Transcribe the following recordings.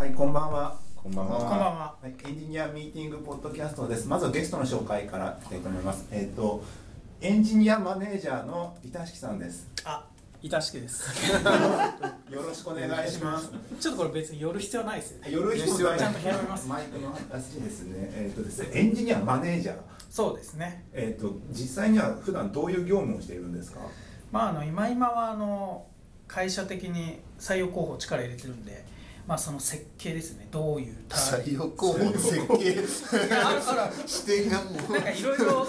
はい、こんばんは。こんばんはこんばんは。はい、エンジニアミーティングポッドキャストです。まずはゲストの紹介からいきたいと思います。えっ、と、エンジニアマネージャーの板敷さんです。あ、板敷です。よろしくお願いします。ちょっとこれ別に寄る必要ないですよね。夜必要ちゃんと拾います。マイクの話ですね。えっ、とですね、エンジニアマネージャー。そうですね。えっ、と、実際には普段どういう業務をしているんですか？まああの今今はあの会社的に採用候補力入れてるんで、まあその設計ですね。どういうター採用候補の設計指定がもうなんかいろいろ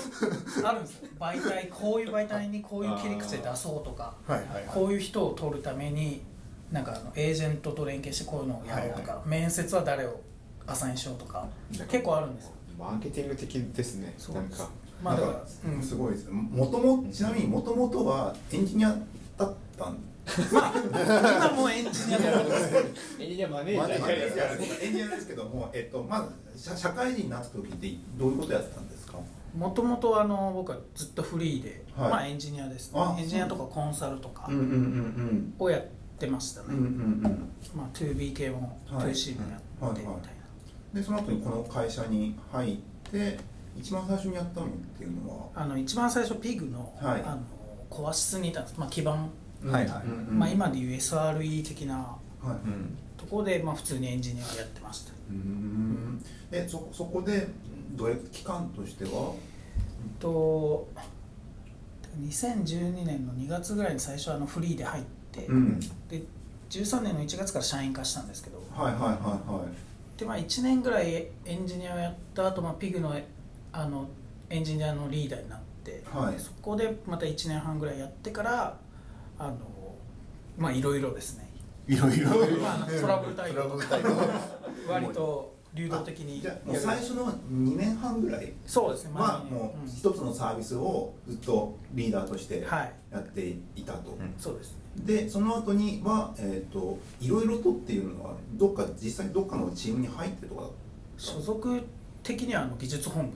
あるんですよ。媒体こういう媒体にこういう切り口で出そうとか、はいはいはいこういう人を取るためになんかあのエージェントと連携してこういうのをやろうとか、面接は誰をアサインしようとか結構あるんですよ。マーケティング的ですねそうですなんかまあだからうんすごいです。もともちなみにもともとはエンジニアだったん。今もうエンジニアエンジニアマネージャーエンジニアですけども、えっと、まず社社会人になった時ってどういうことやってたんですか？もともとあの僕はずっとフリーで、はい。まあエンジニアです。ねあエンジニアとかコンサルとかをやってましたね、うんうんうん。まあ 2B 系もはい 2C もやってみたいな、でその後にこの会社に入って一番最初にやったのっていうのは？あの一番最初ピグの,、はい。あのコア室にいたんです、まあ、基盤、はいはい。まあ、今でいう SRE 的なはい。うんところで、まあ、普通にエンジニアをやってました。うん。でそそこでどれ期間としては？と2012年の2月ぐらいに最初あのフリーで入って、うん。で13年の1月から社員化したんですけど。はいはいはいはい。でまあ1年ぐらいエンジニアをやった後、まあピグのあのエンジニアのリーダーになって、はい。そこでまた1年半ぐらいやってからあのまあいろいろですね。いろいろ。まああのトラブル対応。トラブル対応。割と流動的にじゃあもう最初の2年半ぐらいそうですね。はあもううん。一つのサービスをずっとリーダーとしてはい。やっていたと、うん。そうですね。でその後にはえっ、といろいろとっていうのはどっか実際にどっかのチームに入ってとか所属的にはあの技術本部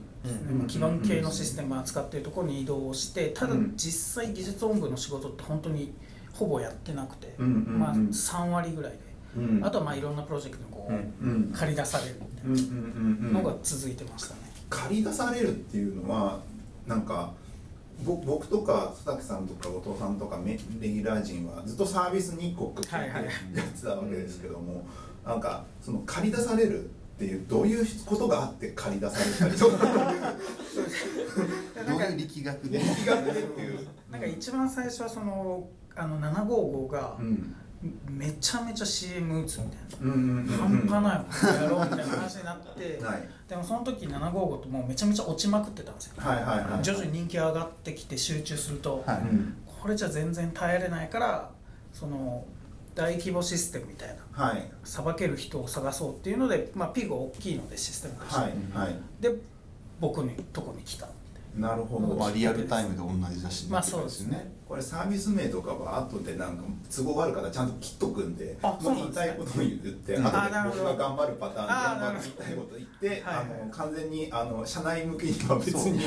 基盤系のシステムを扱っているところに移動してただうん実際技術本部の仕事って本当にほぼやってなくて、まあ、3割ぐらいで、うん。あとはまあいろんなプロジェクトにこう、借り出されるみたいなのが続いてましたね、借り出されるっていうのはなんかぼ僕とか佐々木さんとか後藤さんとかメレギュラー陣はずっとサービスに1個くってやってたわけですけども、なんかその借り出されるっていうどういうことがあって借り出されたりとか。どういう力学で。気が出るっていう。なんか一番最初はそのあの755がうん。めちゃめちゃ CM 打つみたいうんうんうんな、半端ないもんやろうみたいな話になって、はい。でもその時755ってもうめちゃめちゃ落ちまくってたんですよ、はいはいはい徐々に人気上がってきて集中すると、はい。うん。これじゃ全然耐えれないからその大規模システムみたいな。はいさばける人を探そうっていうので、まあ、ピグは大きいのでシステムとして、はいはい。で僕のとこに来た。なるほど。まあリアルタイムで同じだしまあそうですねこれサービス名とかは後でなんか都合があるからちゃんと切っとくんであもう言いたいことを言ってうん。後で僕が頑張るパターンであ頑張って言いたいこと言ってはいはい。あの完全にあの社内向けには別に。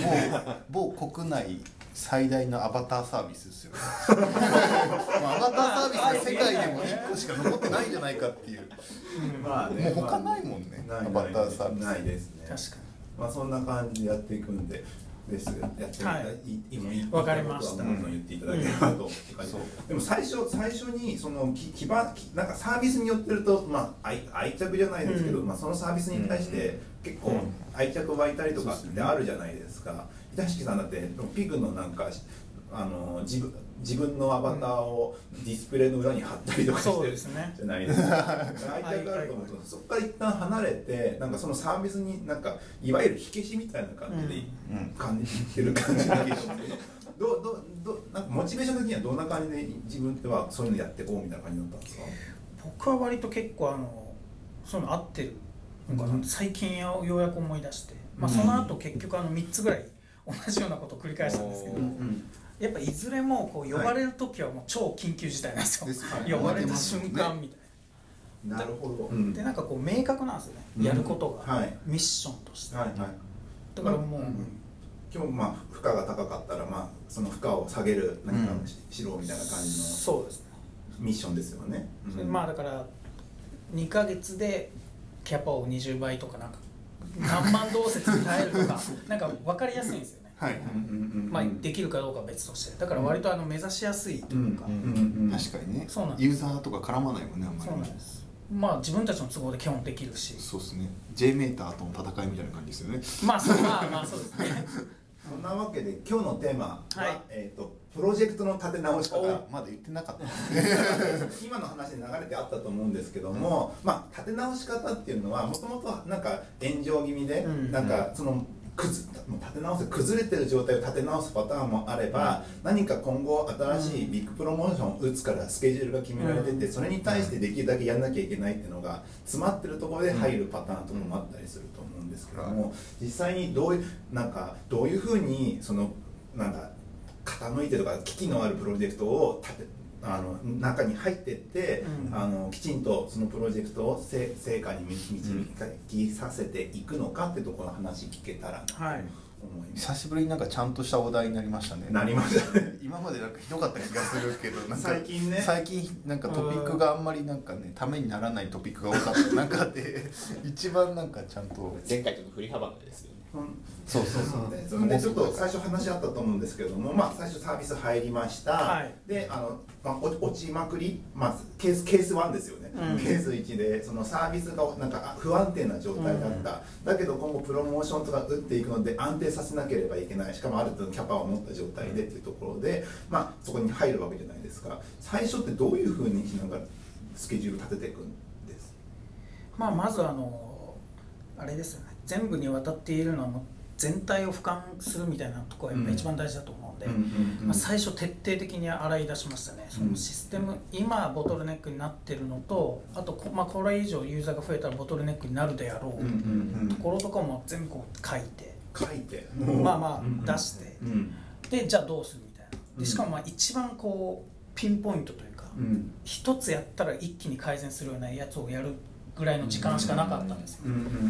某某国内最大のアバターサービスですよ。まあアバターサービスが世界でも1個しか残ってないんじゃないかっていう。まあもう他ないもんね。ないアバターサービス。ないですね確かまあそんな感じでやっていくんでですやってみたはい。い今言いわかりました。どんどん言っていただければとうで。も最初最初にそのき基盤きなんかサービスによってるとまあ愛愛着じゃないですけど、うん。まあそのサービスに対して結構愛着湧いたりとかってあるじゃないですか。板敷さんだってピグのなんかあの自分自分のアバターをディスプレイの裏に貼ったりとかしてそうるですね。じゃないです。か愛着あると思うとそこから一旦離れてなんかそのサービスになんかいわゆる火消しみたいな感じで、うん。感じてる感じだけど どうどなんかモチベーション的にはどんな感じで自分ってはそういうのやっていこうみたいな感じだったんですか？僕は割と結構あのそういうの合ってるのかな、うん。最近ようやく思い出して、まあ、うん。その後結局あの3つぐらい同じようなことを繰り返したんですけど、おーやっぱいずれもこう呼ばれる時はもう超緊急事態なんですよ、ですよね。呼ばれた瞬間みたいな。るほど、な、でなんかこう明確なんですよね、うん。やることが、はいミッションとして、はいはい。だからもう、うん今日まあ負荷が高かったらまあその負荷を下げる何かをうんし,、しろみたいな感じのそうですね、ミッションですよね、うん。まあだから2ヶ月でキャパを20倍とかなんか何万動説に耐えるとか なんか分かりやすいんですよ。ね、はい。まあ、できるかどうかは別として。だから割とあの目指しやすいというか、うんうんうん確かにね。そうなんユーザーとか絡まないもんねあんまりそうなんです。まあ自分たちの都合で基本できるし。そうですね。J メーターとの戦いみたいな感じですよね。まあそうまあまあそうですね。そんなわけで今日のテーマは、はい。えー、とプロジェクトの立て直し方まだ言ってなかった 今の話で流れてあったと思うんですけども、まあ立て直し方っていうのはもともとなんか炎上気味で、うん。なんかそのくずもう立て直せ崩れてる状態を立て直すパターンもあれば、何か今後新しいビッグプロモーションを打つからスケジュールが決められてて、それに対してできるだけやんなきゃいけないっていうのが詰まってるところで入るパターンとかもあったりすると思うんですけども、実際にどういうなんかどういうふうにそのなんか傾いてとか危機のあるプロジェクトを立てあの中に入ってって、うん。あのきちんとそのプロジェクトをせ成果に導きさせていくのかってところの話聞けたらはい。久しぶりになんかちゃんとしたお題になりましたね。なりましたね。今までなんかひどかった気がするけどなんか最近ね。最近なんかトピックがあんまりなんかねためにならないトピックが多かった。中で一番なんかちゃんと前回との振り幅がですよねそうそうそう。でそれでちょっと最初話あったと思うんですけれども、まあ、最初サービス入りました、はい。であの、まあ、落落ちまくり、まあ、ケースケース1ですよね、うん。ケース1でそのサービスがなんかあ不安定な状態だった、だけど今後プロモーションとか打っていくので安定させなければいけない。しかもある程度のキャパを持った状態でっていうところで、まあ、そこに入るわけじゃないですか。最初ってどういうふうにしながらスケジュール立てていくんです？まあまずあのあれですよね全部にわたっているのはもう全体を俯瞰するみたいなところがやっぱ一番大事だと思うんで、まあ、最初徹底的に洗い出しましたねそのシステム、今ボトルネックになってるのとあとこ,、まあ、これ以上ユーザーが増えたらボトルネックになるであろう、ところとかも全部こう書いて書いて。まあまあ出して。うん。でじゃあどうするみたいな。うん。でしかもまあ一番こうピンポイントというかうん。一つやったら一気に改善するようなやつをやるぐらいの時間しかなかったんです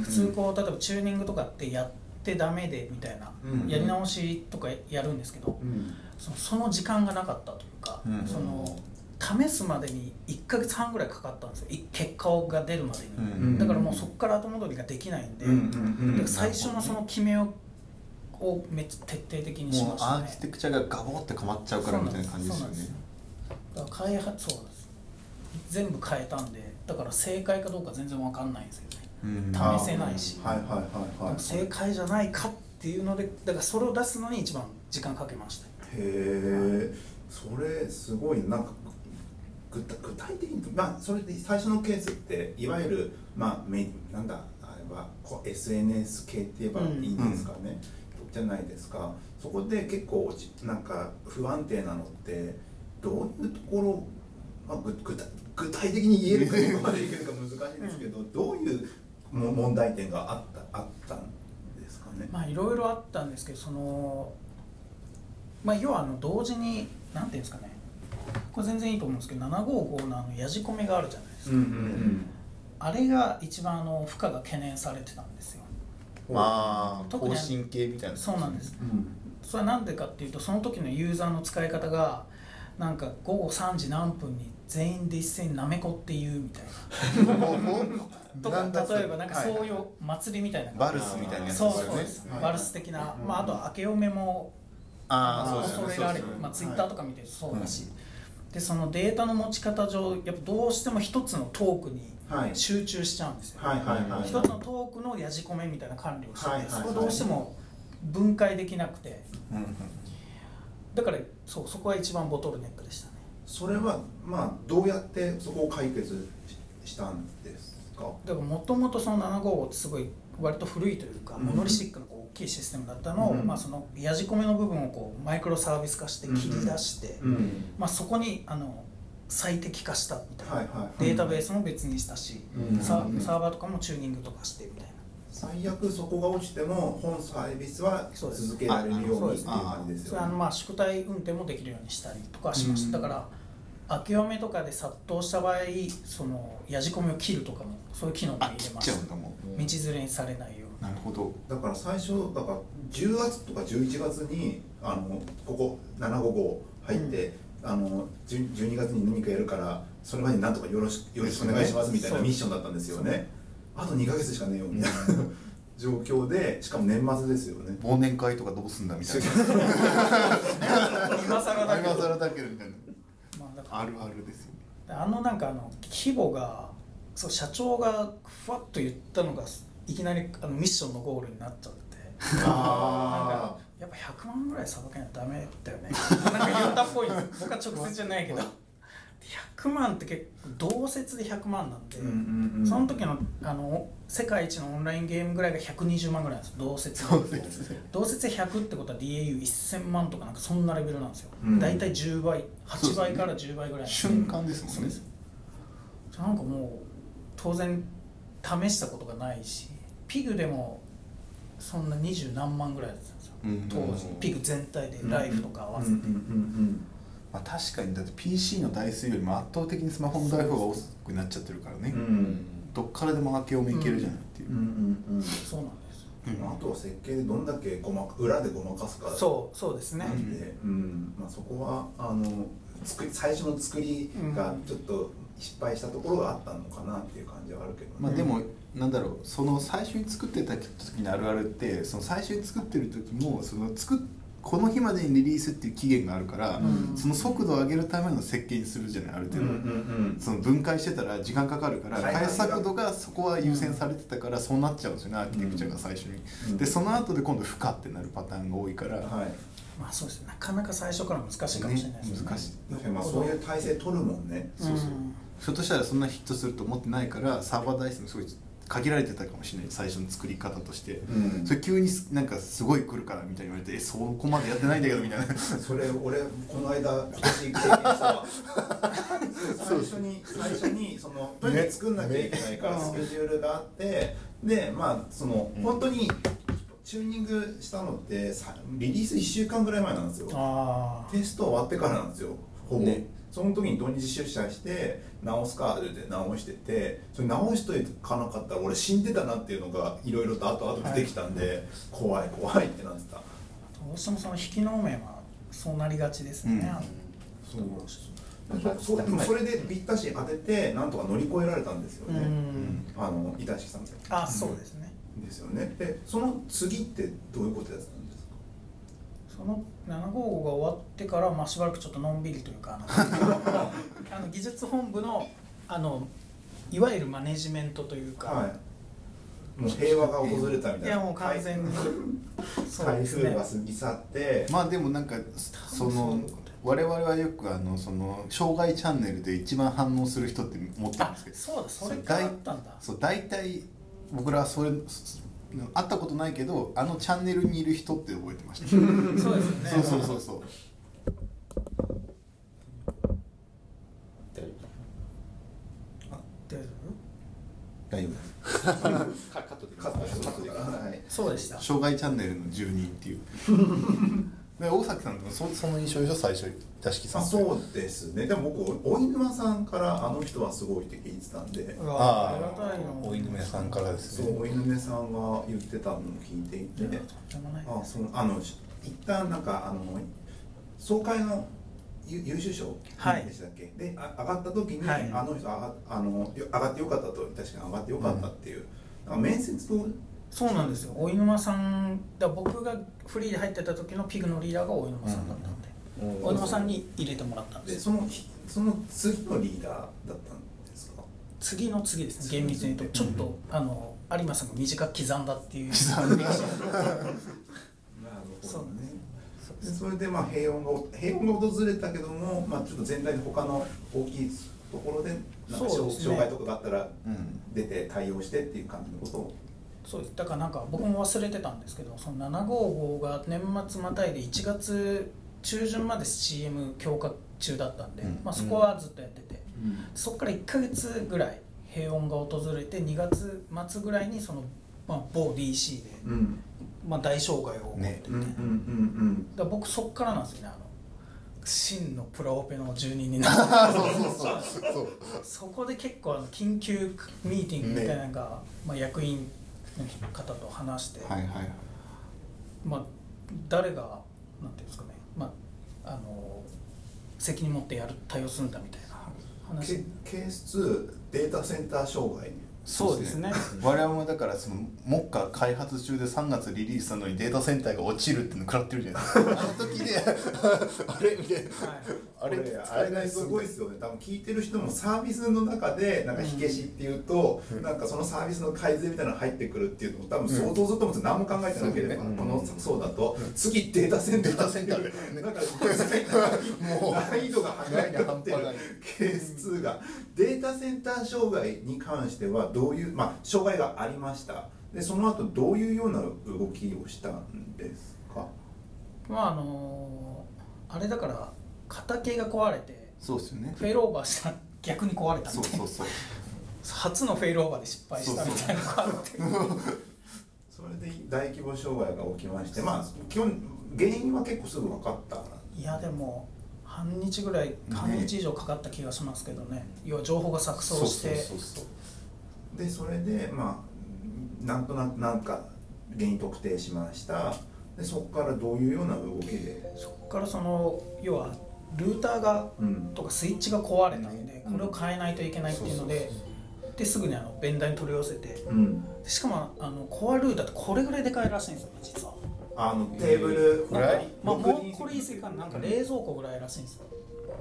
普通こう例えばチューニングとかってやってダメでみたいな、うんやり直しとかやるんですけど、うん。そのその時間がなかったというか、うんその試すまでに1か月半ぐらいかかったんですよ。い結果が出るまでに、うんだからもうそこから後戻りができないんで、最初のその決めををめっちゃ徹底的にしましたね。アーキテクチャがガボってかまっちゃうからみたいな感じですよね。だから開発そうです。全部変えたんでだから正解かどうか全然わかんないんですよね。うん。試せないし。はいはいはいはい。正解じゃないかっていうのでだからそれを出すのに一番時間かけました。へえ。それすごいなんか具体的にまあそれで最初のケースっていわゆるまあメなんだあれはこう SNS 系って言えばいいんですかね、じゃないですか。そこで結構なんか不安定なのってどういうところ、まあ、ぐ具体具体的に言えるかどこまでいけるか難しいですけど、どういうも問題点があったあったんですかね？まあいろいろあったんですけどそのまあ要はあの同時になんていうんですかね。これ全然いいと思うんですけど755のあのやじ込みがあるじゃないですか、うんうんあれが一番あの負荷が懸念されてたんですよ。まあ特に更新系みたいな。そうなんです。うん。それはなんでかっていうとその時のユーザーの使い方がなんか午後3時何分に全員で一斉になめこって言うみたいな。とか例えばなんかそういう祭りみたいな。バルスみたいなやつそうですよね。そうです、はい。バルス的な、まあ、あと明けおめもあ恐れられる。そうですよね。まあ、ツイッターとか見てそうだし、でそのデータの持ち方上やっぱどうしても一つのトークにはい。集中しちゃうんですよ、はいはいはい一つのトークのやじ込めみたいな管理をしてて、はいはい。はいそこどうしても分解できなくて。だからそうそこが一番ボトルネックでした。ねそれはまあどうやってそこを解決ししたんですか？だからもともとその755ってすごい割と古いというか、うん。モノリスティックなこう大きいシステムだったのを、うん。まあ、そのやじ込めの部分をこうマイクロサービス化して切り出して、うん。まあ、そこにあの最適化したみたいな、はいはい。はいデータベースも別にしたし、うん。サーバーとかもチューニングとかしてみたいな。最悪そこが落ちても本サービスは続けられるようにっていう感じですよね。まあ宿題運転もできるようにしたりとかしました、うん。だから明けおめとかで殺到した場合そのやじ込みを切るとかもそういう機能も入れましたちゃうんだもん。道連れにされないように。なるほど。だから最初だから10月とか11月にあのここ755入って、あの10 12月に何かやるからそれまでになんとかよろしよろしくお願いしますみたいなミッションだったんですよね。あと2ヶ月しかねえよみたいな状況でしかも年末ですよね。忘年会とかどうすんだみたいな。今更だけど。今更だけどみたいな。まあるあるですよね。あのなんかあの規模がそう社長がふわっと言ったのがいきなりあのミッションのゴールになっちゃって。なんあかやっぱ100万ぐらいさばけないとダメだよね。なんか言ったっぽい僕は直接じゃないけど100万って結構同説で100万なんで、うんうんうんその時のあの世界一のオンラインゲームぐらいが120万ぐらいなんです同説同説で。100ってことは DAU1000 万とかなんかそんなレベルなんですよ、うん。大体10倍8倍から10倍ぐらいなんで瞬間ですもんね。なんかもう当然試したことがないしピグでもそんな二十何万ぐらいだったんですよ、うん当時。ピグ全体でライフとか合わせて、うんうんうんまあ、確かにだって PC の台数よりも圧倒的にスマホの台数が多くなっちゃってるからね、うん。うんどっからでも明けおめいけるじゃないっていう、うんうんうん。そうなんですうん。あとは設計でどんだけごま裏でごまかすか。そうそうですね、なんで、うん。まあ、そこはあの作り最初の作りがちょっと失敗したところがあったのかなっていう感じはあるけど、ね。まあでも、なんだろうその最初に作ってた時にあるあるってその最初に作ってる時もその作っこの日までにリリースっていう期限があるから、うん。その速度を上げるための設計にするじゃないある程度、うんうんその分解してたら時間かかるから開発速度がそこは優先されてたからそうなっちゃうんですよねアーキテクチャが最初に、うん。でその後で今度負荷ってなるパターンが多いから、はい。まあそうですね。なかなか最初から難しいかもしれないですね。ね難しい。まあそういう体制取るもんね。うん。ひょっとしたらそんなヒットすると思ってないからサーバー台数もすごい限られてたかもしれない最初の作り方として、うん。それ急になんかすごい来るからみたいに言われてえそこまでやってないんだけどみたいな。それ俺この間今年経験したわ。最初に最初にそのとにかく作んなきゃいけないからね。スケジュールがあってでまあそのうん。本当にチューニングしたのってさリリース1週間ぐらい前なんですよ。テスト終わってからなんですよほぼ、ねその時に土日出社して直すかって直しててそれ直しといかなかったら俺死んでたなっていうのがいろいろと後々出てきたんで、怖い怖いってなってた。どうしてもその引きの面はそうなりがちですね、うん。あのそうそそそれでぴったし当ててなんとか乗り越えられたんですよね、うん。あの板敷さんで。あそうですね。ですよね。でその次ってどういうことやったんですか？その755が終わってから、まあ、しばらくちょっとのんびりというかあの 技術本部のあのいわゆるマネジメントというか、はい。もう平和が訪れたみたいな。いやもう完全に。そう台風が過ぎ去って、まあでもなんかその我々はよくあのその障害チャンネルで一番反応する人って思ってるんあですけど。そうだそれからあったんだ。そう大体僕らはそれ会ったことないけどあのチャンネルにいる人って覚えてました。そうですよね。そうそうそうそう。大丈夫？です。カットで。カットです。カットで。はい。夫そうでした。障害チャンネルの住人っていうで大崎さんともそその印象でしょ？最初座敷さんあそうですね。でも僕お犬間さんからあの人はすごいって聞いてたんで。ありがたいあのお犬目さんからですね。そうお犬目さんが言ってたのを聞いていて、いやとんでもない。あそうあのし一旦なんかあの総会の優優秀賞はい。でしたっけ、であ上がった時に、はい。あの人上があのよ上がってよかったと確かに上がってよかったっていう、なんか面接とそうなんですよ。お犬間さんだ僕がフリーで入ってた時のピグのリーダーがお犬間さんだったんで、お犬間さんに入れてもらったんでですそのひその次のリーダーだったんですか？次の次ですね厳密に言うと。ちょっと、あの有馬さんが短く刻んだっていう。刻んだなるそうなんです。でそれでまあ平穏が平穏が訪れたけども、まあ、ちょっと全体で他の大きいところでなんか障害とかがあったらうん。出て対応してっていう感じのことをそうです。だからなんか僕も忘れてたんですけどその755が年末またいで1月中旬まで CM 強化中だったんで、うん。まあ、そこはずっとやってて、そこから1か月ぐらい平穏が訪れて2月末ぐらいにその、まあ、某 DC で、うん。まあ、大障害を起こってね。みたいな、うんうんうん。だ僕そっからなんですよねあの真のプロオペの住人になったそこで結構あの緊急ミーティングみたいなのが、まあ、役員の方と話して、はいはい。はいまあ、誰がなんていうんですかね、まあ、あの責任持ってやる対応するんだみたいな話。ケケース2データセンター障害そうですね。我々もだからその目下開発中で3月リリースなのにデータセンターが落ちるっていうの食らってるじゃないですか。あの時であれみたいな。はいあれあれあれがすごいですよね。多分聞いてる人もサービスの中でなんか火消しっていうと、なんかそのサービスの改善みたいなのが入ってくるっていうのも多分相当ずっと思って何も考えてなければ、うんこのそうだと、次データセンター。データセンターだよね。なんかもう難易度が半端になってるケース2が。データセンター障害に関してはどういうまあ障害がありました。でその後どういうような動きをしたんですか？まああのあれだから型系が壊れてそうですよね。フェイルオーバーしたら逆に壊れたみたいな。そうそうそう初のフェイルオーバーで失敗したみたいなのがあって。それで大規模障害が起きましてまあ基本原因は結構すぐ分かったいやでも半日ぐらい半日以上かかった気がしますけどね。要は情報が錯綜して。そうそうそうでそれでまあなんとなくなんか原因特定しました。でそこからどういうような動きで？そこからその要はルーターがうん。とかスイッチが壊れたん。でこれを変えないといけないっていうのでですぐにあのベンダーに取り寄せてうん。でしかもあのコアルーターってこれぐらいでかいらしいんですよ実は。あのテーブルこれなんかまあ、もうこれ言い過ぎかななんか冷蔵庫ぐらいらしいんですよ。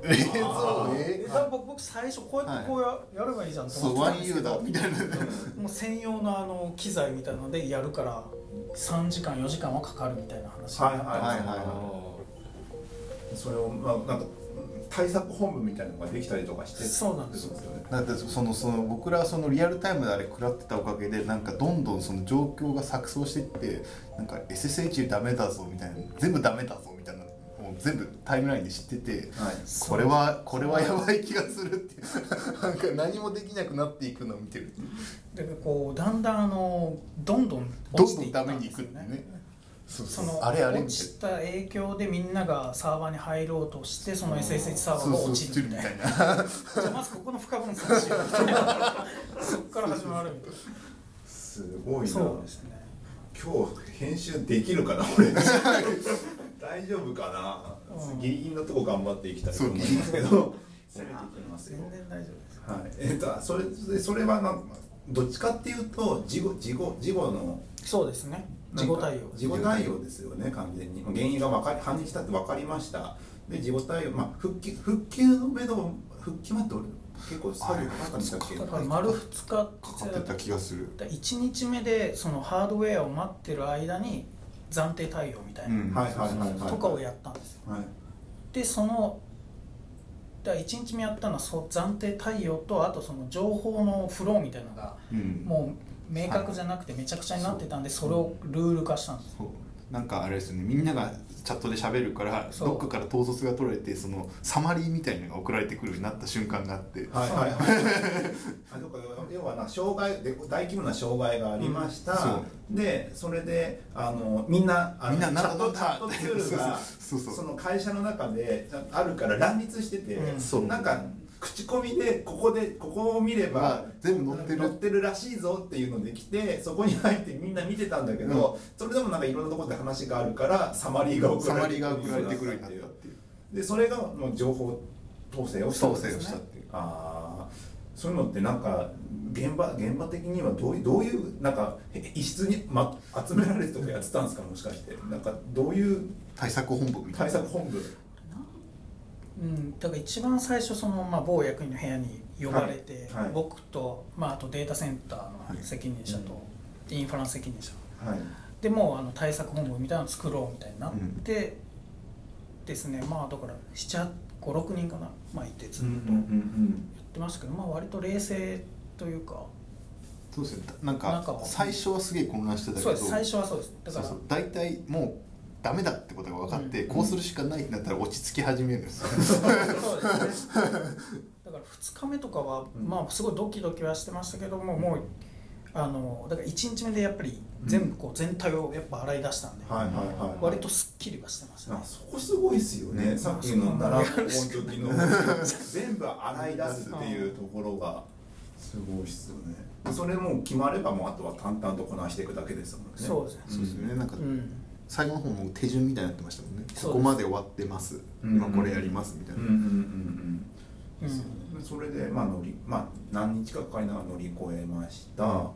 冷蔵えだから僕僕最初こうやってこうや,、やればいいじゃんと思ってたんですけ 1U だどみたいなもう専用のあの機材みたいなのでやるから3時間4時間はかかるみたいな話になったんですよはいはいはいそれをまあなんか対策本部みたいなのができたりとかしてそうなんですよ。よねだってそのその僕らはそのリアルタイムであれ食らってたおかげでなんかどんどんその状況が錯綜していってなんか SSH ダメだぞみたいな全部ダメだぞみたいなもう全部タイムラインで知っててはい。これはこれはやばい気がするっていう。なんか何もできなくなっていくのを見てるでこうだんだんあのどんどんどん落ちていったどんダメにいんですよくってねそのあれあれ。み落ちた影響でみんながサーバーに入ろうとしてその SSH サーバーが落ちるみたいな。な。じゃあまずここの不可分散しようみたいなそこから始まるみたいすごいな。なそうですね今日編集できるかな俺。大丈夫かな、うんギリギリのとこ頑張っていきたいと思いますけど。攻めていきますよ。全然大丈夫です。はい。えっ、とそれでそれはなんどっちかっていうと事後事後事後のそうですねなんか事後対応。事後対応ですよね完全に。原因が分かり半日経って分かりました。で事後対応まあ復旧復旧のめど復旧まで俺結構作業かかったんでしたっけ？だから丸2日かかってた気がする。1日目でそのハードウェアを待ってる間に暫定対応みたいな、うん。はいはいはいはい。とかをやったんですよ。はい。でそのだ1日目やったのはそう暫定対応とあとその情報のフローみたいなのがうん。もう明確じゃなくてめちゃくちゃになってたんでそれをルール化したんです。そう。なんかあれですよね。みんながチャットで喋るからどっかから統率が取られてそのサマリーみたいなのが送られてくるようになった瞬間があって。はい。はい。は いあそうか。要はな障害で大規模な障害がありました、うん。そでそれであのみんなあのみんなチャットチャットツールが そうそうその会社の中であるから乱立してて、うん。なんか口コミでここでここを見れば全部載ってる。載ってるらしいぞっていうのできてそこに入ってみんな見てたんだけど、それでもなんかいろんなところで話があるからサマリーが送られてくるっていう。でそれがもう情報統制をしたね統制をしたっていうああそういうのってなんか現場現場的にはどういうどういうなんかへ一室に、ま、集められてとかやってたんですか？もしかして。なんかどういう対策本部みたいな。対策本部うん、だから一番最初その、まあ、某役員の部屋に呼ばれて、はい。はい。僕と、まあ、あとデータセンターの責任者と、インフラの責任者。はい。でもうあの対策本部みたいなの作ろうみたいになって、ですねまあだから756人かな、まあ、いてずっと。うんうんやってましたけど、まあ割と冷静というか。そうですね。なんかなんか最初はすげえ混乱してたけど。そうです。最初はそうです。だから大体もうダメだってことが分かって、うん。こうするしかないってなったら落ち着き始めるんですよ。そうですね。だから2日目とかは、うん。まあすごいドキドキはしてましたけどももうあのだから1日目でやっぱり全部こう全体をやっぱ洗い出したんで、はいはいはいはい。割とすっきりはしてましたね。あそこすごいですよね。ねさっきの奈良校の時の全部洗い出すっていうところがすごいっすよね。でそれも決まればもうあとは淡々とこなしていくだけですもんね。そうですね。そうですよね。なんか、うん最後の方も手順みたいになってましたもんね。す。そこまで終わってます。今これやりますみたいな、うんうんうんうん。う。んそれでまあ乗りまあ何日かかかりながら乗り越えました、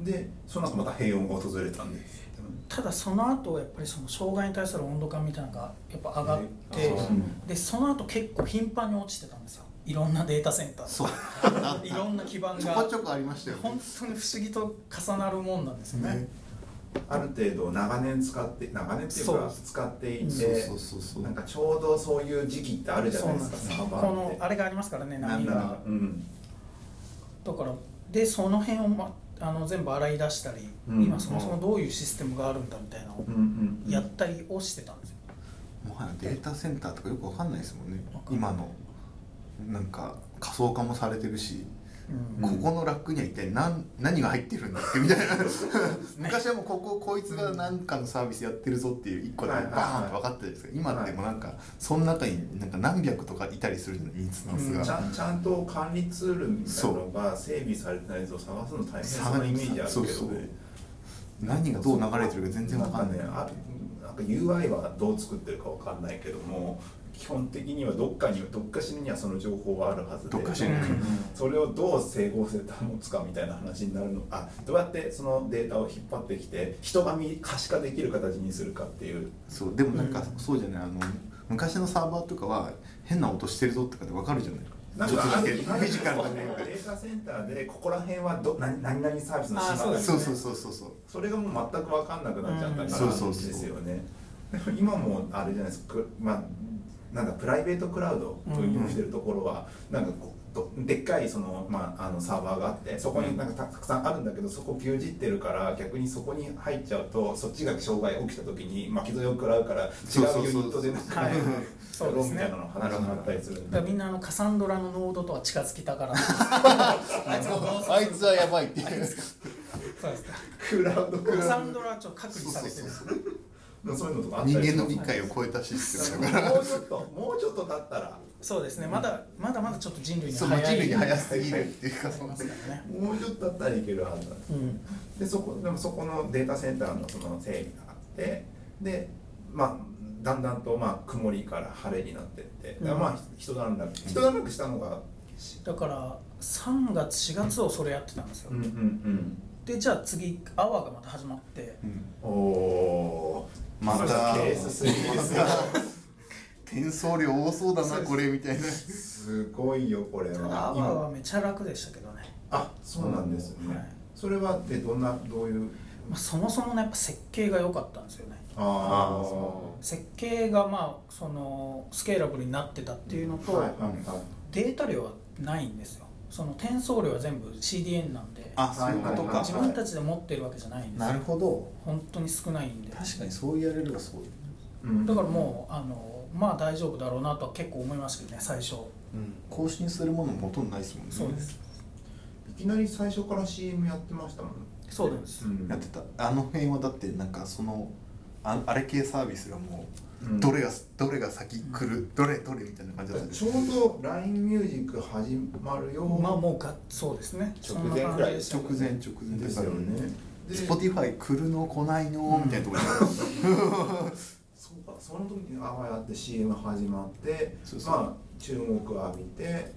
でその後また平穏が訪れたんです。ただその後やっぱりその障害に対する温度感みたいなのがやっぱ上がって、えーでその後結構頻繁に落ちてたんですよ。いろんなデータセンターそう。いろんな基盤ちょがこちょこありましたよね。本当に不思議と重なるもんなんですよね。ねある程度長年使って長年っていうか使っていてそうそうそうそう。なんかちょうどそういう時期ってあるじゃないですかこのあれがありますからね波が。ううん。だからでその辺を、ま、あの全部洗い出したり、うん。今そもそもどういうシステムがあるんだみたいなのをやったりをしてたんですよ、もはやデータセンターとかよくわかんないですもんね。今のなんか仮想化もされてるし、うんここのラックには一体何何が入ってるんだって みたいな。昔はもうこここいつが何かのサービスやってるぞっていう一個でバーンって分かったじゃないですか。今ってもうなんかその中になんか何百とかいたりするじゃないインスタンスうん。ちゃが、んちゃんと管理ツールみたいなのが整備されてないやつを探すの大変そうなイメージあるけどね。そうそう何がどう流れてるか全然わかんない。なんかねあなんか UI はどう作ってるかわかんないけども基本的にはどっかにどっかしらにはその情報はあるはずで。どっかしん。それをどう整合性保つかみたいな話になるの。あどうやってそのデータを引っ張ってきて人が見可視化できる形にするかっていう。そうでもなんかうんそうじゃない。あの昔のサーバーとかは変な音してるぞとかで分かるじゃない。なんちょっとだけかあるフィジカルなデねータセンターでここら辺はど何何々サービスの島だあそうそうそうそうそうそう。それがもう全く分かんなくなっちゃったからですよね。今もあれじゃないですか、くまあなんだプライベートクラウドを運用してるところは、なんかこうどでっかいそのまああのサーバーがあってそこになんかたたくさんあるんだけどそこ牛耳ってるから逆にそこに入っちゃうとそっちが障害起きた時に巻き添えを食らうから違そうユニットでなんかはい。やろうみたいなの話になったりするだ。みんなあのカサンドラのノードとは近づきたがらあい。つ があいつはやばいっていう。そうですか。クラウドクカサラウンドラはちょっと隔離されてる。ドそういうのとかあったりします人間の理解を超えたシステムだから。もうちょっともうちょっと経ったら。そうですね。まだまだまだちょっと人類に早い人類に早すぎるっていうかそね。もうちょっと経ったらいけるはずなんですうん。でそこでもそこのデータセンターのその整備があってでまあだんだんとまあ曇りから晴れになってって、うん。まあ一段落一段落したのがだから3月4月をそれやってたんですよ、うんうんでじゃあ次アワーがまた始まって。うん。うんおおまた。ケース3ですよ。転送量多そうだなこれみたいな。すごいよこれは。ワーはめちゃ楽でしたけどね、あそうなんですね、はい。それはでどんなどういう？まあ、そもそもねやっぱ設計が良かったんですよね。ああそ設計がまあそのスケーラブルになってたっていうのと、データ量はないんですよその転送量は全部 CDN なんであそういうことか自分たちで持ってるわけじゃないんですよ。なるほど。本当に少ないんで。確かにそう言われればそうう。ん。だからもうあのまあ大丈夫だろうなとは結構思いましたけどね最初。うん。更新するものもほとんどないですもんね。そうです。いきなり最初から CM やってましたもんそうです、うん。やってた。あの辺はだってなんかそのああれ系サービスがもう、うんどれがどれが先来る、どれどれみたいな感じだったちょうど LINE ミュージック始まるよまあもうがそうですね。直前くらい直前直前。ですよね。で Spotify 来るの？来ないの？みたいなところに。そうか。その時にああやって CM 始まってそうそう。まあ注目浴びて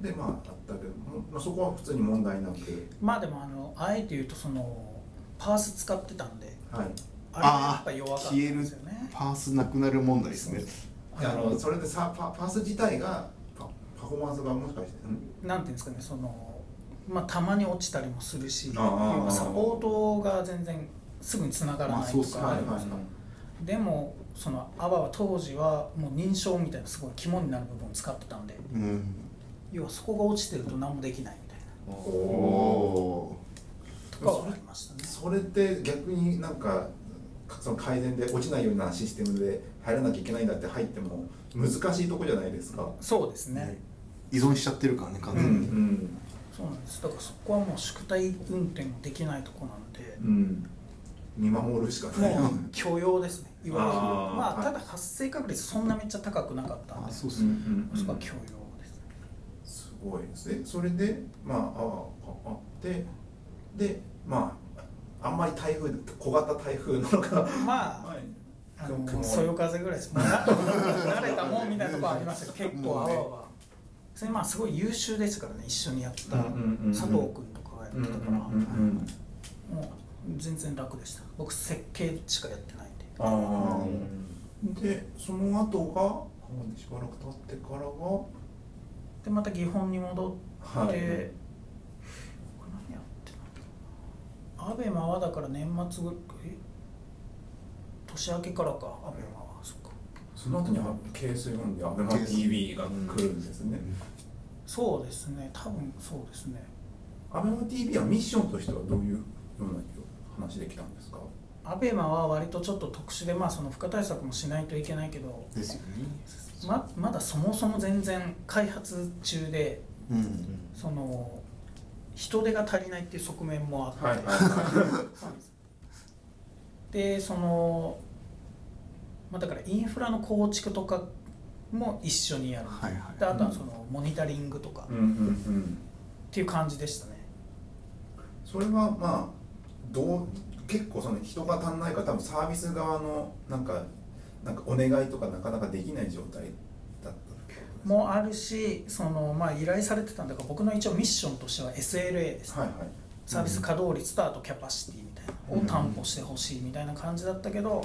でまああったけども、まあ、そこは普通に問題なく。まあでもあのあえて言うとそのパース使ってたんで。はいあれがやっぱ弱かったん消えるですよね。パースなくなる問題ですね。あのそれでさパパース自体がパパフォーマンスがもしかしてん？なんていうんですかねそのまあたまに落ちたりもするしサポートが全然すぐに繋がらないとか。あるんですはいはいはでもそのアバは当時はもう認証みたいなすごい肝になる部分を使ってたんでうん。要はそこが落ちてると何もできないみたいな。おおとかはありましたね。それって逆になんかその改善で落ちないようなシステムで入らなきゃいけないんだって入っても難しいとこじゃないですか。そうですね、依存しちゃってるからね完うんう全に、ん。そうなんです。だからそこはもう宿題運転もできないとこなんで、うん。見守るしかない。もう許容ですね。いわゆる。まあはいただ発生確率そんなめっちゃ高くなかったんで。あそうっすね、うんうんうん。そこは許容です。ねすごいです。ね。それでまああああってでまああんまり台風小型台風なのか。まあはい。あのそよ風ぐらいですも。うな慣れたもんみたいなところありましたけど結構あわあわそれまあすごい優秀ですからね一緒にやった佐藤君とかがやってたから、もう全然楽でした。僕設計しかやってないんで。ああでその後がしばらく経ってからがでまた技本に戻って、はいこれ何やってたんだろうアベマはだから年末ぐえ年明けからか。アベマはそっか。その後にあ KS4 で ABEMATV が来るんですね。そうですね。多分そうですね。ABEMATV はミッションとしてはどういうような話できたんですか？アベマは割とちょっと特殊でまあその負荷対策もしないといけないけどですよね。ままだそもそも全然開発中でうん。その人手が足りないっていう側面もあって、はいはいはい。そうなんでその、まあ、だからインフラの構築とかも一緒にやる、はいはい。であとはそのモニタリングとか。うんうんうん。っていう感じでしたね。それはまあどう結構その人が足んないから多分サービス側のなんかなんかお願いとかなかなかできない状態もあるしその、まあ、依頼されてたんだから僕の一応ミッションとしては SLA ですね、はいはい。サービス稼働率とあとキャパシティみたいなのを担保してほしいみたいな感じだったけど、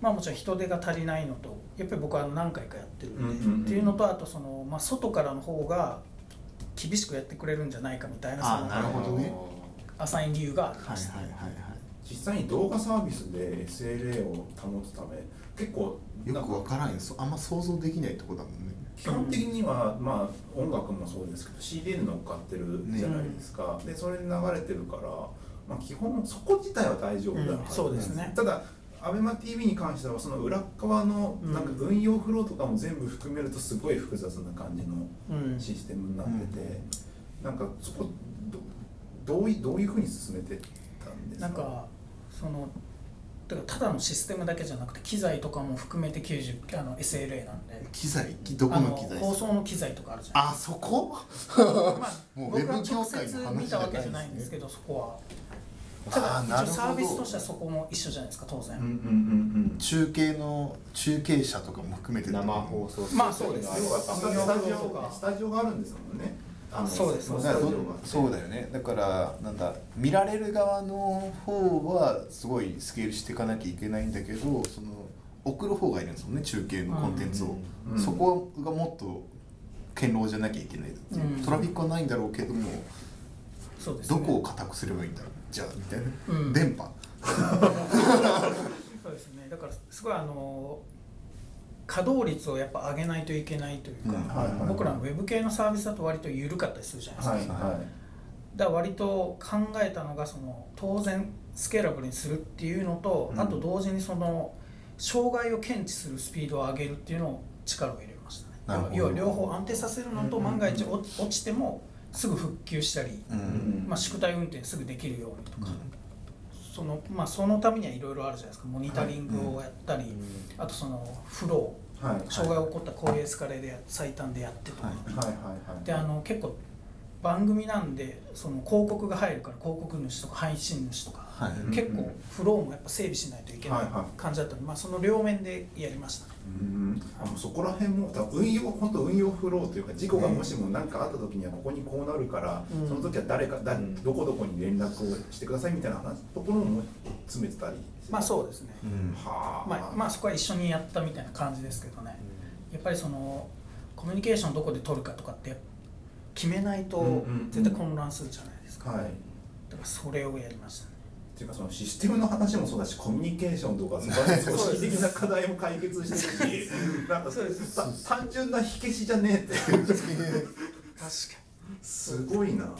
まあもちろん人手が足りないのとやっぱり僕は何回かやってるんで、っていうのとあとその、まあ、外からの方が厳しくやってくれるんじゃないかみたいなそのあなるほどね。アサイン理由がありはいました、はいはいは実際に動画サービスで SLA を保つため結構いよくわからんよ。そあんま想像できないとこだもんね。基本的には、まあ、音楽もそうですけど CD に乗っかってるじゃないですか、でそれに流れてるから、まあ、基本そこ自体は大丈夫だはずうん。そうですね。ただ ABEMATV に関してはその裏側のうん。なんか運用フローとかも全部含めるとすごい複雑な感じのうん。システムになってて、なんかそこどどういどういうふうに進めてったんですか？なんかそのだからただのシステムだけじゃなくて機材とかも含めて90あの SLA なんで。機材？どこの機材？放送の機材とかあるじゃないあそこ？まあ、もう僕はウェブ業直界の話接見たわけじゃないんですけどそこは。ただ一応サービスとしてはそこも一緒じゃないですか当然、うんうんうんうん。中継の中継者とかも含めて生放送。まあそうです。スタジオがあるんですもんねあのそうです。そうだよね。だからなんだ見られる側の方はすごいスケールしていかなきゃいけないんだけどその送る方がいるんですもんね中継のコンテンツを、うん。うんそこがもっと堅牢じゃなきゃいけない、うん。トラフィックはないんだろうけどもそうです、ね、どこを固くすればいいんだろう。じゃあみたいな、うん。電波。そうですね。だからすごいあの稼働率をやっぱ上げないといけないというか、僕らのウェブ系のサービスだと割と緩かったりするじゃないですか、はいはい。だから割と考えたのがその当然スケーラブルにするっていうのと、うん。あと同時にその障害を検知するスピードを上げるっていうのを力を入れましたね。要は両方安定させるのとうん万が一落落ちてもすぐ復旧したり、うんまあ、宿題運転すぐできるようにとか、そのまあ、そのためにはいろいろあるじゃないですか。モニタリングをやったり、あとそのフロはい。ー障害が起こったこういうエスカレーで最短でやってとか、はい。はい。はい。はい。であの結構番組なんでその広告が入るから広告主とか配信主とか、はい。うん。結構フローもやっぱ整備しないといけない感じだったんで、まあ、その両面でやりました。ね。うん。あのそこら辺も多分運用本当運用フローというか事故がもしも何かあった時にはここにこうなるから、うん。その時は誰かだうん。どこどこに連絡をしてくださいみたいな話ところも詰めてたりまあそうですね、うん。はあ、まあ、まあそこは一緒にやったみたいな感じですけどね。やっぱりそのコミュニケーションどこで取るかとかって決めないとうんうんうん。絶対混乱するじゃないですか、はい。だからそれをやりました。ねっていうかそのシステムの話もそうだしコミュニケーションとかその組織的な課題も解決してるし単純な火消しじゃねえって。確かすごいな。だっ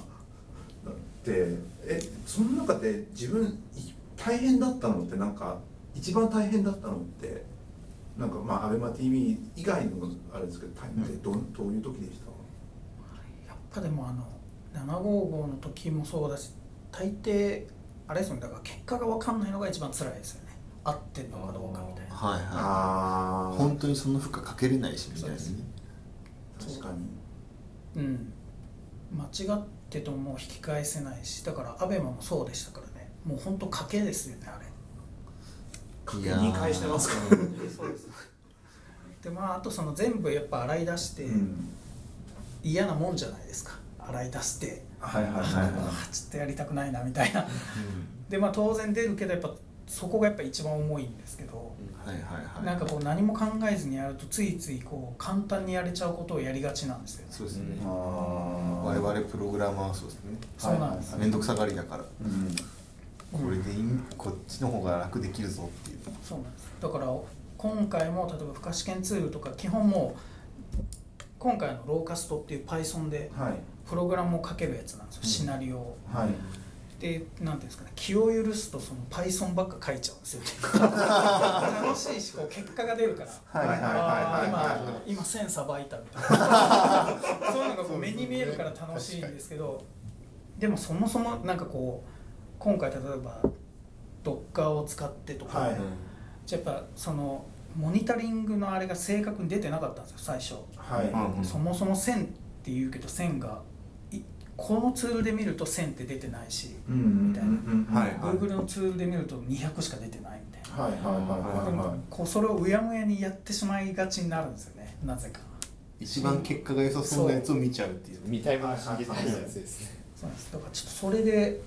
てえその中で自分い大変だったのってなんか一番大変だったのってなんかまあ ABEMATV 以外のあれですけど大変ってど,、うどういう時でした？やっぱでもあの755の時もそうだし大抵あれですよね。だから結果が分かんないのが一番辛いですよね。合ってんのかどうかみたいな。はいはあい本当にその負荷かけれないしみたいなね。確かに。うん。間違ってとも引き返せないしだからアベマもそうでしたからね。もう本当賭けですよねあれ。賭け2回してますか。らねそうですでまああとその全部やっぱ洗い出してうん。嫌なもんじゃないですか洗い出してはいはいはいあはちょっとやりたくないなみたいな。でまあ当然出るけどやっぱそこがやっぱ一番重いんですけどはいはいはい。なんかこう何も考えずにやるとついついこう簡単にやれちゃうことをやりがちなんですよね。そうですね。いあ我々プログラマーはそうですね。そうなんです。面倒くさがりだからうん。これでいいこっちの方が楽できるぞっていう。そうなんです。だから今回も例えば付加試験ツールとか基本もう今回のローカストっていう Python ではいプログラムを書けるやつなんですよ、うん。シナリオを。はい。でなんていうんですかね気を許すとその Python ばっか書いちゃうんですよ 楽しいしこう結果が出るから。はいはいはいはいあー今今線さばいたみたいな。そういうのがこう目に見えるから楽しいんですけどでもそもそもなんかこう今回例えば Docker を使ってとか、はい。じゃあやっぱそのモニタリングのあれが正確に出てなかったんですよ最初、はい。うんそもそも線って言うけど線がいこのツールで見ると線って出てないし、うんうんうんみたいな。うんはい。Google のツールで見ると200しか出てないみたいな、はいはいはいでもはい。はいこうそれをうやむやにやってしまいがちになるんですよね。なぜか。一番結果が良さそうなやつを見ちゃうっていう。見たいもの刺激的なやつですね。そうです。だからちょっとそれで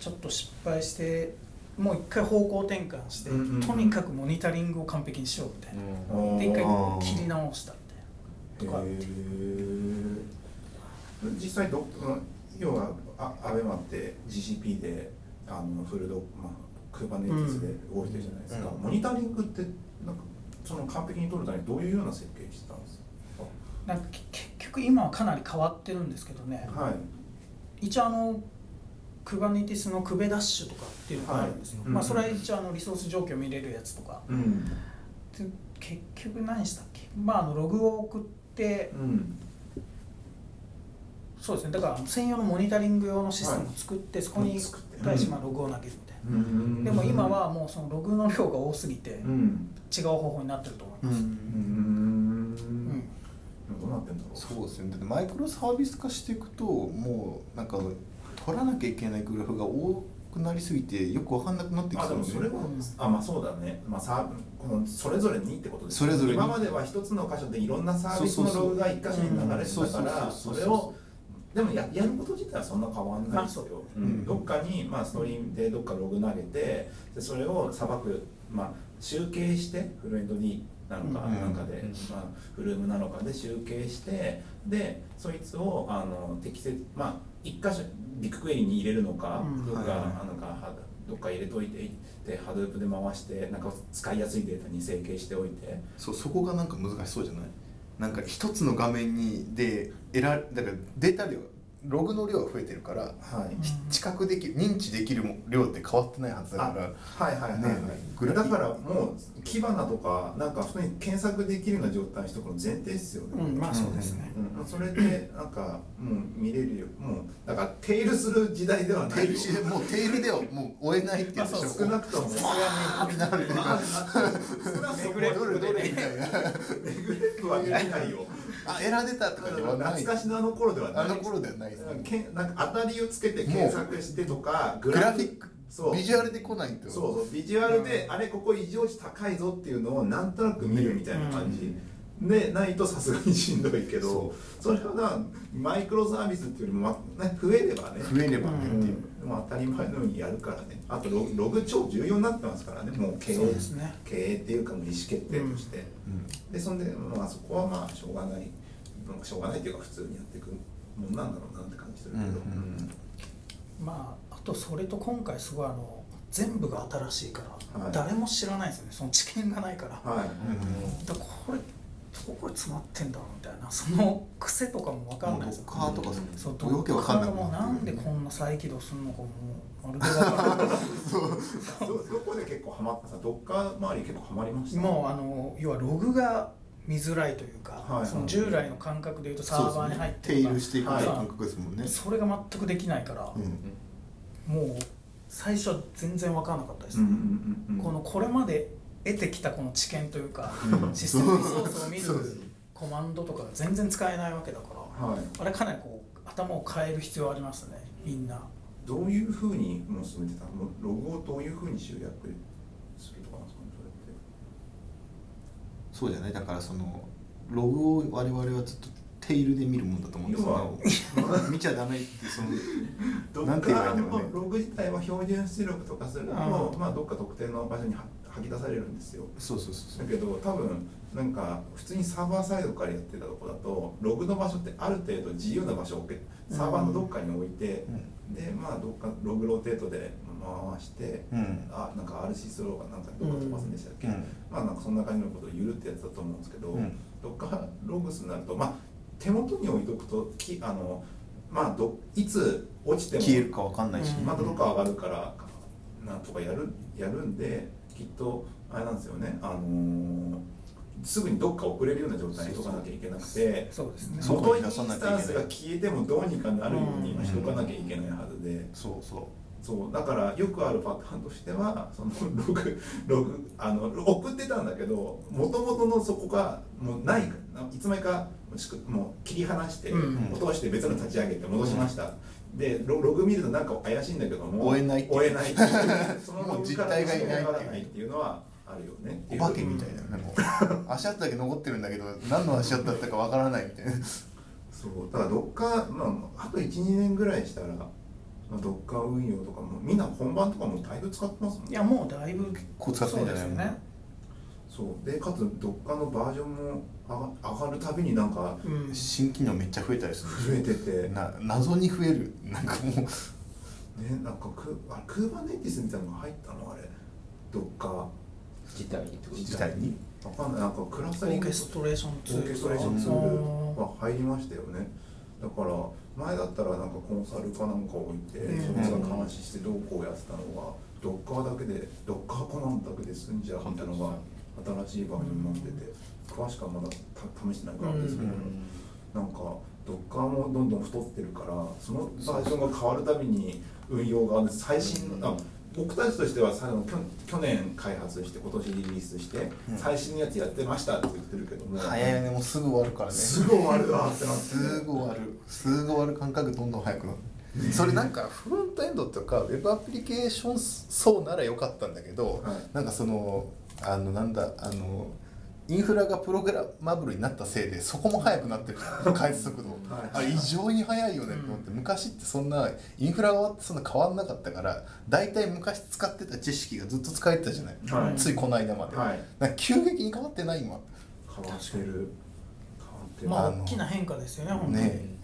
ちょっと失敗してもう一回方向転換して、うんうんうん。とにかくモニタリングを完璧にしようみたいな、おーで一回切り直したみたいな。とかへー実際どうん要はあアベマって GCP であのフルドまあ Kubernetes で動いてるじゃないですか、うん。モニタリングってなんかその完璧に取るためにどういうような設計してたんですなんかけ結局今はかなり変わってるんですけどね。かはい。一応あの Kubernetes の Kube ダッシュとかっていうのがあるんですよ、はいまあそれは一応あのリソース状況見れるやつとか。うん。で結局何したっけ？まああのログを送ってうんそうですね。だから専用のモニタリング用のシステムを作って、そこに対してまあログを投げるみたいな、うん。でも今はもうそのログの量が多すぎてうん。違う方法になってると思います、うん。うん。どうなってんだろう。そうですね。だってマイクロサービス化していくともうなんか取らなきゃいけないグラフが多くなりすぎてよく分かんなくなってきあそうでもそれは、あまあそうだね、まあ、さこのそれぞれにってことですそれぞれに今までは一つの箇所でいろんなサービスのログが一箇所に流れてたからそれをでもややること自体はそんな変わんないですよ、まあう。ん。うん。どっかに、まあ、ストリームでどっかログ投げてでそれをさばく、まあ、集計してフルエンド D なのかうん。なんかで、うん。まあ、フルームなのかで集計してでそいつをあの適切まあ一箇所ビッグクエリに入れるのか、うん。どっか、はいはい。はいあのかはどっか入れといてでハドゥープで回してなんか使いやすいデータに整形しておいて。そうそこがなんか難しそうじゃない？なんか一つの画面にでえらだからデータ量ログの量が増えてるからはい、ひ知覚できる認知できるも量って変わってないはずだからはいはいはいはい、だからもうキバナとかなんか普通に検索できるような状態にしとくの前提ですよね、うんまあそうですね、うんそれでなんかもう見れるよ。もうだからテールする時代ではないよ。テールしもうテールではもう追えないってやつでしょ少なくともファーってなるっていうか少なくともめぐれどれどれみたいな。メグレップは見れないよあエラー出たとかではない。懐かしのあの頃ではない。あの頃ではないですね。けんなんか当たりをつけて検索してとかグラフィックそう。ビジュアルで来ないと。そうそう。ビジュアルで、あれここ異常値高いぞっていうのをなんとなく見るみたいな感じ、でないとさすがにしんどいけどそれはなマイクロサービスっていうよりも、まね、増えればね増えればね。うっていう、ん、まあ当たり前のようにやるからね。あとロログ超重要になってますからね。もう経営。ね。経営っていうかもう意思決定として、でそんで、まあ、そこはまあしょうがない。まあしょうがないっていうか普通にやっていくもんなんだろうなって感じするけど、うんうんまああとそれと今回すごいあの全部が新しいから、はい。誰も知らないですよね。その知見がないから、はい、だからこれどこに詰まってんだろうみたいなその癖とかも分かんないですよ。ドッカーとかそうそうわけわかんない。もうなんでこんな再起動するのかもうまるで分からないどどこで結構ハマった。さどっか周り結構ハマりました？もうあの要はログが見づらいというか、はい。その従来の感覚でいうとサーバーに入ってテイルしていくはい感覚ですもんね、それが全くできないから、うんもう最初は全然分からなかったです、うんうんうんうん。このこれまで得てきたこの知見というか、うん。システムリソースを見るコマンドとかが全然使えないわけだから、はい。あれかなりこう頭を変える必要ありますねみんな。どういうふうにもう進めてたの？もうログをどういうふうに集約するとかなんですかねそうじゃないだからそのログを我々はずっとテイルで見るもんだと思うんですけど 見ちゃダメってその それってなんて言えばいいんだろうね。のログ自体は標準出力とかするとあまあどっか特定の場所には吐き出されるんですよ。そうそうそうだけど多分なんか普通にサーバーサイドからやってたとこだとログの場所ってある程度自由な場所をサーバーのどっかに置いて、でまあどっかログローテートで回して、うん。あなんか RC スローがなんかどっか飛ばすんでしたっけ、うん。まあなんかそんな感じのことをゆるってやつだと思うんですけど、うん。どっかログスになるとまあ手元に置いとくときあのまあどいつ落ちても消えるかわかんないし、うん。またどっか上がるからなんとかやるやるんできっとあれなんですよね。あのーすぐにどっか送れるような状態にしとかなきゃいけなくてそうですねそう。元インスタンスが消えてもどうにかなるようにうんしとかなきゃいけないはずで。そうそそう。だからよくあるパターンとしてはそのログログあの送ってたんだけどもともとのそこがもうないいつまにかもう切り離して、うん。落として別の立ち上げて戻しました、でロログ見るとなんか怪しいんだけども追えない追えない そのもう実ログから体がいないっていう。わからないっていうのはあるよねお化けみたいなねもう。足跡だけ残ってるんだけど何の足跡だったかわからないみたいな。そう。だからどっか、まあ、あと12年ぐらいしたら、まあ、ドッカー運用とかもみんな本番とかもだいぶ使ってますもんいやもうだいぶこう使ってんじゃないそうですよねそう。でかつどっかのバージョンも上が上がるたびになんかうん。新機能めっちゃ増えたりする増えてて。な謎に増える。なんかもう。ねなんかクあクーバネティスみたいなのが入ったのあれ。どっか。自体にってこと自体に？わかんない。なんかクラスオーケストレーションツール。オーケストレーションツールは入りましたよね。だから前だったらなんかコンサルかなんか置いて、うん。そいつが監視してどうこうやってたのがドッカーだけでドッカーコナンだけで済んじゃうみたいなのが新しいバージョンになってて詳しくはまだた試してないからですけど、なんかドッカーもどんどん太ってるからそのバージョンが変わるたびに運用が最新の、あ僕たちとしてはさ去去年開発して今年リリースして、うん。最新のやつやってましたって言ってるけども早いよねもうすぐ終わるからね。すぐ終わる。わってなって。すぐ終わる。すぐ終わる感覚どんどん速くなる。それなんかフロントエンドとかウェブアプリケーションそうならよかったんだけど、はい。なんかそのあのなんだあのインフラがプログラマブルになったせいでそこも速くなってる。開発速度、はい。あれ異常に速いよねって思って、昔ってそんなインフラがってそんな変わんなかったから大体昔使ってた知識がずっと使えてたじゃない、はい。ついこの間まで、は。い。なんか急激に変わってない今変わってる。変わってる、まあ大きな変化ですよね本当に。ね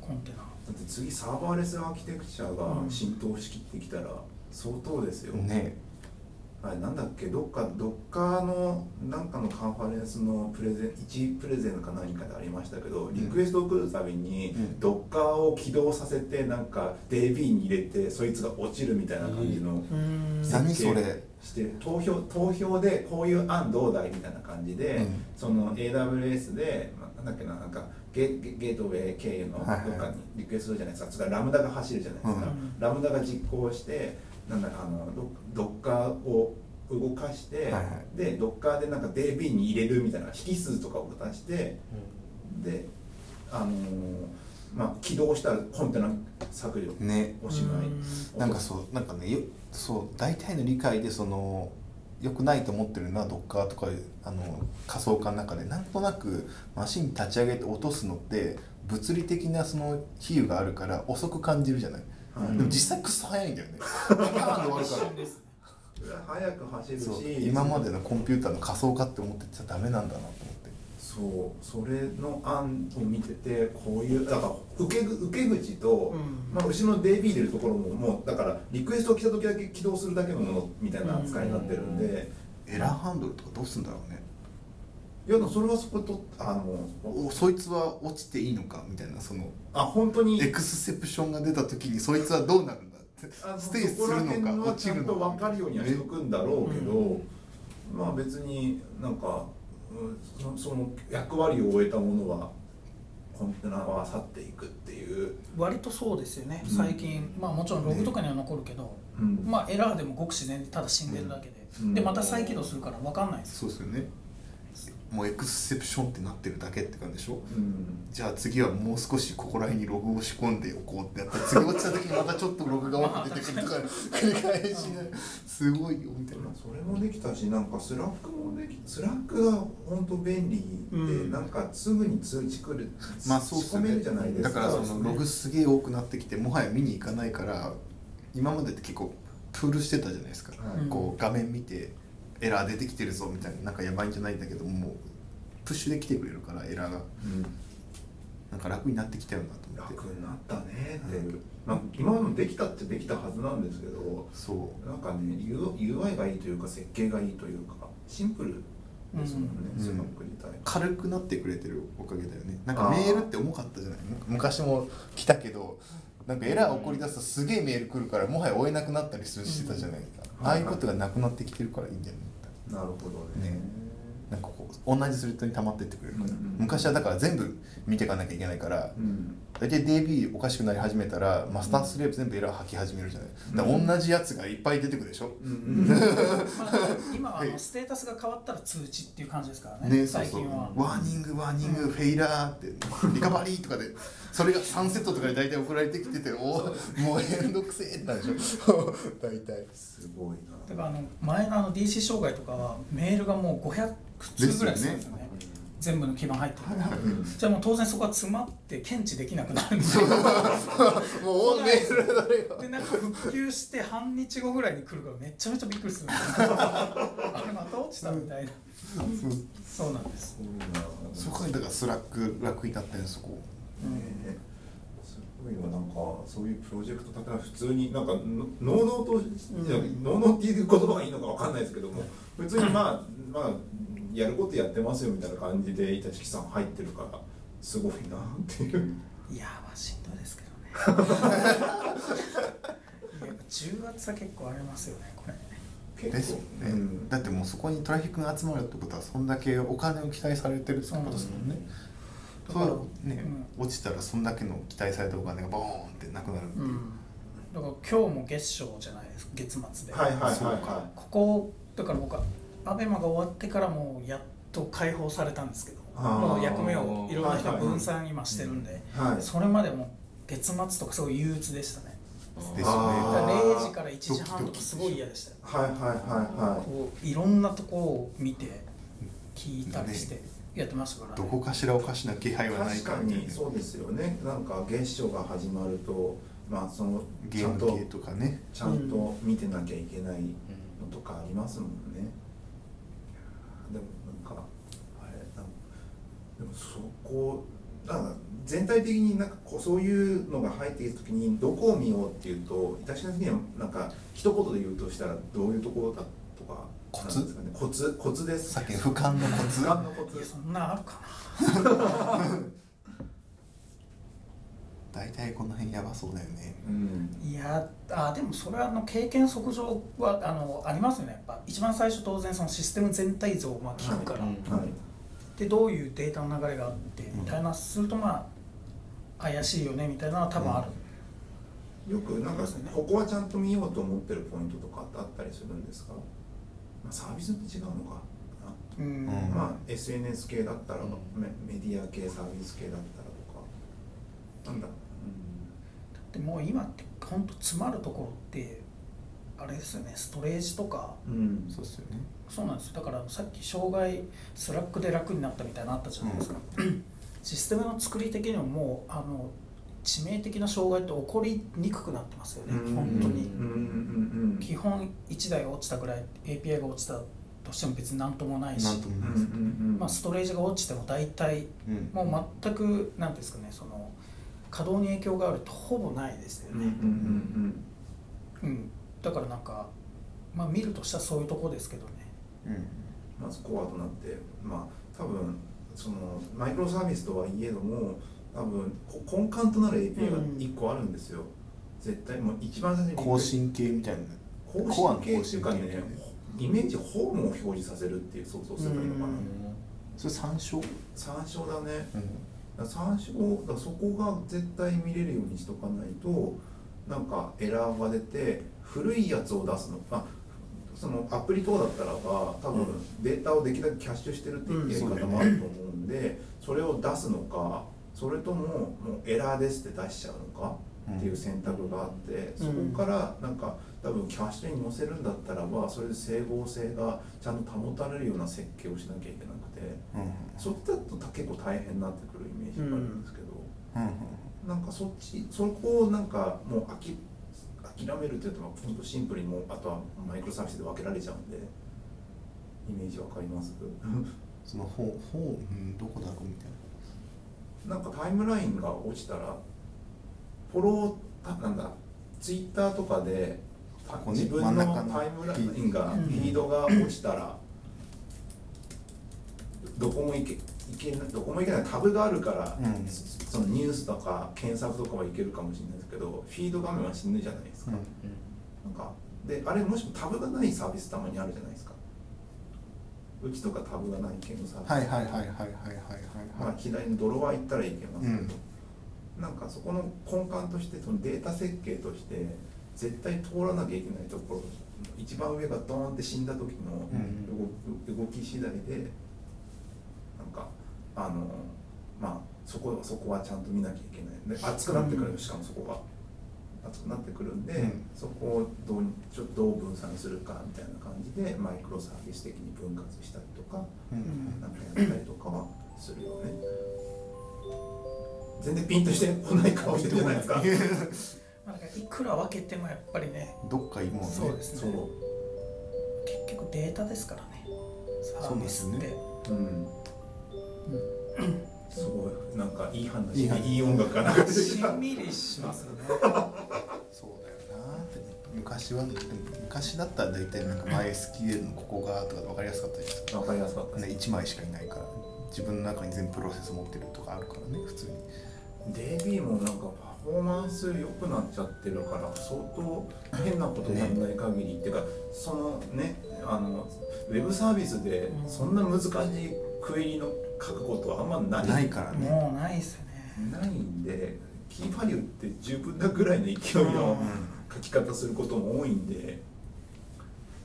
コンテナ。だって次サーバーレスアーキテクチャが浸透しきってきたら相当ですよ、ねあれなんだっけ？どっかどっかのなんかのカンファレンスのプレゼン1プレゼンか何かでありましたけどリクエストを送るたびにうん。ドッカーを起動させてなんか DB に入れてそいつが落ちるみたいな感じのうーん何それ？して投票投票でこういう案どうだいみたいな感じで、うん。その AWS で、まあ、なんだっけななんかゲゲゲートウェイ経由のどっはいはい。かにリクエストじゃないですか、それからラムダが走るじゃないですか、うん。ラムダが実行してなんだあのドドッカーを動かして、はいはでドッカーでなんか DB に入れるみたいな引数とかを出してであのーまあ起動したらコンテナ削除ね。おしまい、うん。なんかそうなんかねよそう大体の理解でその良くないと思ってるのはドッカーとかあの仮想化の中でなんとなくマシン立ち上げて落とすのって物理的なその比喩があるから遅く感じるじゃない、はい。でも実際クソ早いんだよね。パーンで終わるから早く走るそうし今までのコンピューターの仮想化って思ってちゃダメなんだなと思って。そうそれの案を見ててこういうだから受けぐ受け口と、うん。まあ、後ろの DB 入れるところももうだからリクエストが来た時だけ起動するだけのものみたいな扱いになってるんで、エラーハンドルとかどうするんだろうね。いやでもそれはそことあのおそいつは落ちていいのかみたいなそのあ本当に？エクスセプションが出た時にそいつはどうなるんだって。ステイするのか落ちるのか。ちゃんと分かるようにはしとくんだろうけど、うんまあ別になんか、うんそその役割を終えたものはコンテナは去っていくっていう、割とそうですよね。うん。最近、まあもちろんログとかには残るけど、うん。まあエラーでもごく自然にただ死んでるだけで、うん。でまた再起動するから分かんないですそうですよねもうエクセプションってなってるだけって感じでしょ？うん。じゃあ次はもう少しここら辺にログを仕込んでおこうってやったら次落ちた時にまたちょっとログが多く出てくるとか繰り返しがすごいよみたいな。まあそれもできたしなんかスラックもできスラックが本当便利で、うんなんかすぐに通知来るまあそう仕込めるじゃないですか。だからそのログすげえ多くなってきてもはや見に行かないから今までって結構プールしてたじゃないですか、はい。こう画面見てエラー出てきてるぞみたいななんかやばいんじゃないんだけどもうプッシュで来てくれるからエラーが。うん。なんか楽になってきたよなと思って。楽になったねっていう、まあ、今までもできたってできたはずなんですけどそう。なんかね UI がいいというか設計がいいというかシンプルですもんね、うん。スラック自体、軽くなってくれてるおかげだよね。なんかメールって重かったじゃない？む昔も来たけどなんかエラー起こり出すとすげえメール来るからもはや追えなくなったりするしてたじゃないですか、うんああいうことがなくなってきてるからいいんだよねなるほどね。ね。なんかこう同じスレッドに溜まってってくれるから、うんうん。昔はだから全部見ていかなきゃいけないからうん大体 DB おかしくなり始めたらマスタースレーブ全部エラー吐き始めるじゃない。だから同じやつがいっぱい出てくるでしょ、うん。まあ今はあはいのステータスが変わったら通知っていう感じですからねね、そうそう。最近は。ワーニングワーニング、フェイラーってリカバリーとかでそれが3セットとかで大体送られてきてて おおもうめんどくせえってなるでしょ。大体。すごいな。だからあの前のあの DC 障害とかはメールがもう500通ぐらいするんですよね全部の基盤入ってる、うんじゃあもう当然そこは詰まって検知できなくなるんですよ。もうメールだれがでなんか復旧して半日後ぐらいに来るからめちゃめちゃびっくりするんですよ。あれまた落ちたみたいな。そうなんです、そこにだからスラック楽になってんそこ。うん。ねすごいわなんかそういうプロジェクト例えば普通になんかののうのうと、いやのうのうっていう言葉がいいのかわかんないですけども普通にまあまあやることやってますよみたいな感じで板敷さん入ってるからすごいなっていう。いやまあしんどいですけどね。やっぱ重圧は結構ありますよねこれ。ですよね、うん。だってもうそこにトラフィックが集まるってことはそんだけお金を期待されてるってことですもんね。だからそうね、落ちたらそんだけの期待されたお金がボーンってなくなるっていう、うん。だから今日も月賞じゃないですか月末で、はいはいはいそうはここだから僕はアベマが終わってからもうやっと解放されたんですけどもう役目をいろんな人分散今してるんで、い。はい。それまでも月末とかすごい憂鬱でしたね。ですだあからー0時から1時半とかすごい嫌でした。よはいはいはいはい。こういろんなとこを見て聞いたりしてやってましたから、どこかしらおかしな気配はない確かにそうですよね。なんか月初が始まるとまあそのゲちゃんとーム系とかね。ちゃんと見てなきゃいけないのとかありますもんねでもなんかあれなんかでもそこなんか全体的になんかこうそういうのが入っている時にどこを見ようっていうと私の的にはなんか一言で言うとしたらどういうところだとかコツ？なんですかね。コツコツです。さっきの俯瞰のコツ。時間のコツ。そんなあるか 大体この辺やばそうだよね。うん。ないやあでもそれはあの経験則上はあのありますよね。やっぱ一番最初当然そのシステム全体像をまあ聞くから、はいうん。はい。でどういうデータの流れがあってみたいなするとまあ怪しいよねみたいなのは多分ある、よくなんかここはちゃんと見ようと思ってるポイントとかあったりするんですか、まあ、サービスって違うのか。なうん。うん。まあ SNS 系だったら、うん。メメディア系サービス系だったらとか。なんだ、でもう今って本当詰まるところってあれですよねストレージとか。うんそうっすよね。そうなんですよ。だからさっき障害スラックで楽になったみたいなのあったじゃないですか、システムの作り的にももうあの致命的な障害って起こりにくくなってますよね、うん。本当に、うんうんうん。基本1台が落ちたぐらい API が落ちたとしても別になんともないし。まあ、ストレージが落ちても大体うん。もう全く何ていうんですかねその稼働に影響があるとほぼないですようんうんね、うん。うん。だからなんかまあ見るとしたらそういうとこですけどね。うん。まずコアとなってまあ多分そのマイクロサービスとはいえども多分こ根幹となる API が1個あるんですよ、絶対もう一番最初に更新系みたいな。更コアの新系っていうかねイメージホームを表示させるっていう想像すればいいのかな、うん。それ参照？参照だね。うんだから参照だそこが絶対見れるようにしとかないとなんかエラーが出て古いやつを出すのあそのアプリ等だったらば多分データをできるだけキャッシュしてるっていうやり方もあると思うんで、それを出すのかそれとももうエラーですって出しちゃうのかっていう選択があって、そこからなんか多分キャッシュに載せるんだったらばそれで整合性がちゃんと保たれるような設計をしなきゃいけなくてうんそっちだと結構大変になってくるイメージがあるんですけど。うんうんなんかそっちそこをなんかもうあき諦めるっていうと本当シンプルにもうあとはマイクロサービスで分けられちゃうんでイメージわかります？そのほうほう、うん、どこだろうみたいな。んかタイムラインが落ちたらフォローたなんだツイッターとかで自分のタイムラインがうんフィードが落ちたらどこもいけいけないどこもいけないタブがあるから、うん。そそのニュースとか検索とかはいけるかもしれないですけどフィード画面は死ぬじゃないですか、な、なんかであれもしもタブがないサービスたまにあるじゃないですか。うちとかタブがない系のサービス、はいはいはいはいはいはいはい。まあ、はい左にドロワー行ったらいけますけど、うん。なんかそこの根幹としてそのデータ設計として絶対通らなきゃいけないところ一番上がドーンって死んだ時のうん。動,、動き次第であのまあそこそこはちゃんと見なきゃいけない。で熱くなってくる、しかもそこが熱くなってくるんで、うん。そこをどうにちょっとどう分散するかみたいな感じでマイクロサービス的に分割したりとか、うん。なんかやったりとかはするよね。全然ピンとしてこない顔してるじゃないですか。まあ、いくら分けてもやっぱりねどっかいもんね。そうですね。結局データですからね。サービスって、そうですね。うん。すごい。なんかいい話。いい話。いい音楽が流れてきた。しんみりしますよね。そうだよなって昔は昔だったら大体なんか MySQL のここがとかで分かりやすかったじゃないですか。わかりやすかった。ね、1枚しかいないから自分の中に全部プロセス持ってるとかあるからね普通に。DB もなんかパフォーマンス良くなっちゃってるから相当変なことやんない限り、っていうかそのねあのウェブサービスでそんな難しいクエリの書くことはあんまない。ないからね。もうないですよね。ないんでキーバリューって十分なぐらいの勢いの書き方することも多いんで、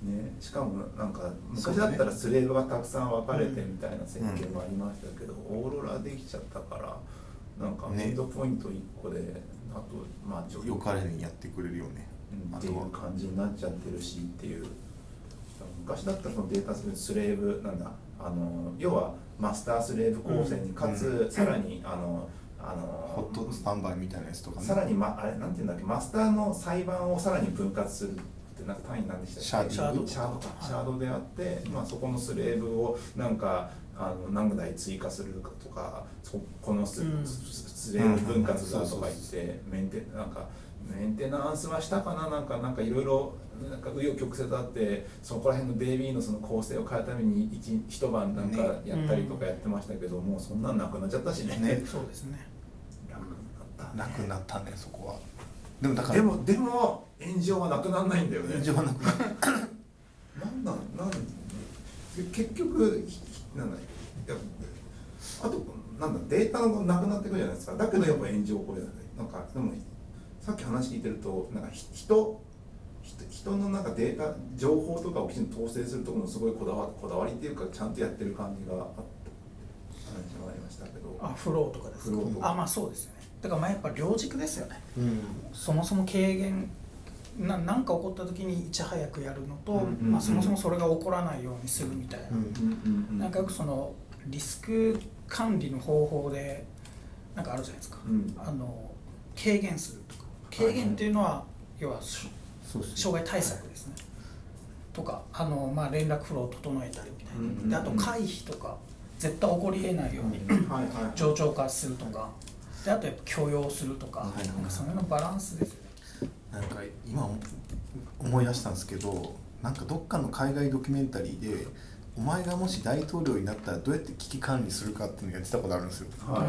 ね、しかもなんか昔だったらスレーブがたくさん分かれてみたいな設計もありましたけど、オーロラできちゃったからなんかねエンドポイント1個で、あとまあよかれにやってくれるよね。うんっていう感じになっちゃってるしっていう。昔だったらそのデータスレーブなんだ。あの要はマスタースレーブ構成にかつ、うん。さらにあのあのホットスタンバイみたいなやつとかね。さらに、ま、あれなんていうんだっけマスターのサーバーをさらに分割するってなんか単位なんでしたっけ？シャーディングシャードか。シャードであって、まあ、そこのスレーブをなんかあの何台追加するかとかそこのス,、うん。スレーブ分割だとか言ってメンテなんかメンテナンスはしたかな？なんかなんかいろいろなんか紆余曲折あってそこら辺の DB のその構成を変えるために一一晩なんかね。やったりとかやってましたけど、もうそんなんなくなっちゃったしね。ねそうですね。楽になったね。なくなったねそこは。でもだからでもでも炎上はなくならないんだよね。炎上はなく。なったなんなんなんで結局なんだいやあとなんだデータがなくなってくるじゃないですか。だけどやっぱ炎上これだねなんかでもさっき話聞いてるとなんかひ人人人のなんかデータ情報とかをきちんと統制するところもすごいこだわこだわりっていうかちゃんとやってる感じがあった。話もありましたけど。あフローとかですか？あまあそうですよね。だからまあやっぱ両軸ですよね。うん。そもそも軽減ななんか起こった時にいち早くやるのと、まあ、そもそもそれが起こらないようにするみたいな、うんうんなんかよくそのリスク管理の方法でなんかあるじゃないですか、うん。あの軽減するとか。軽減っていうのは、要はしそうですね障害対策ですね、とかあの、まあ、連絡フローを整えたりみたいな、うん。うんうんであと回避とか絶対起こりえないように、はいはい冗長化するとか。であとやっぱ許容するとか,、はいはい。なんかその辺のバランスですよね。なんか今思い出したんですけどなんかどっかの海外ドキュメンタリーでお前がもし大統領になったらどうやって危機管理するかっていうのをやってたことあるんですよ、は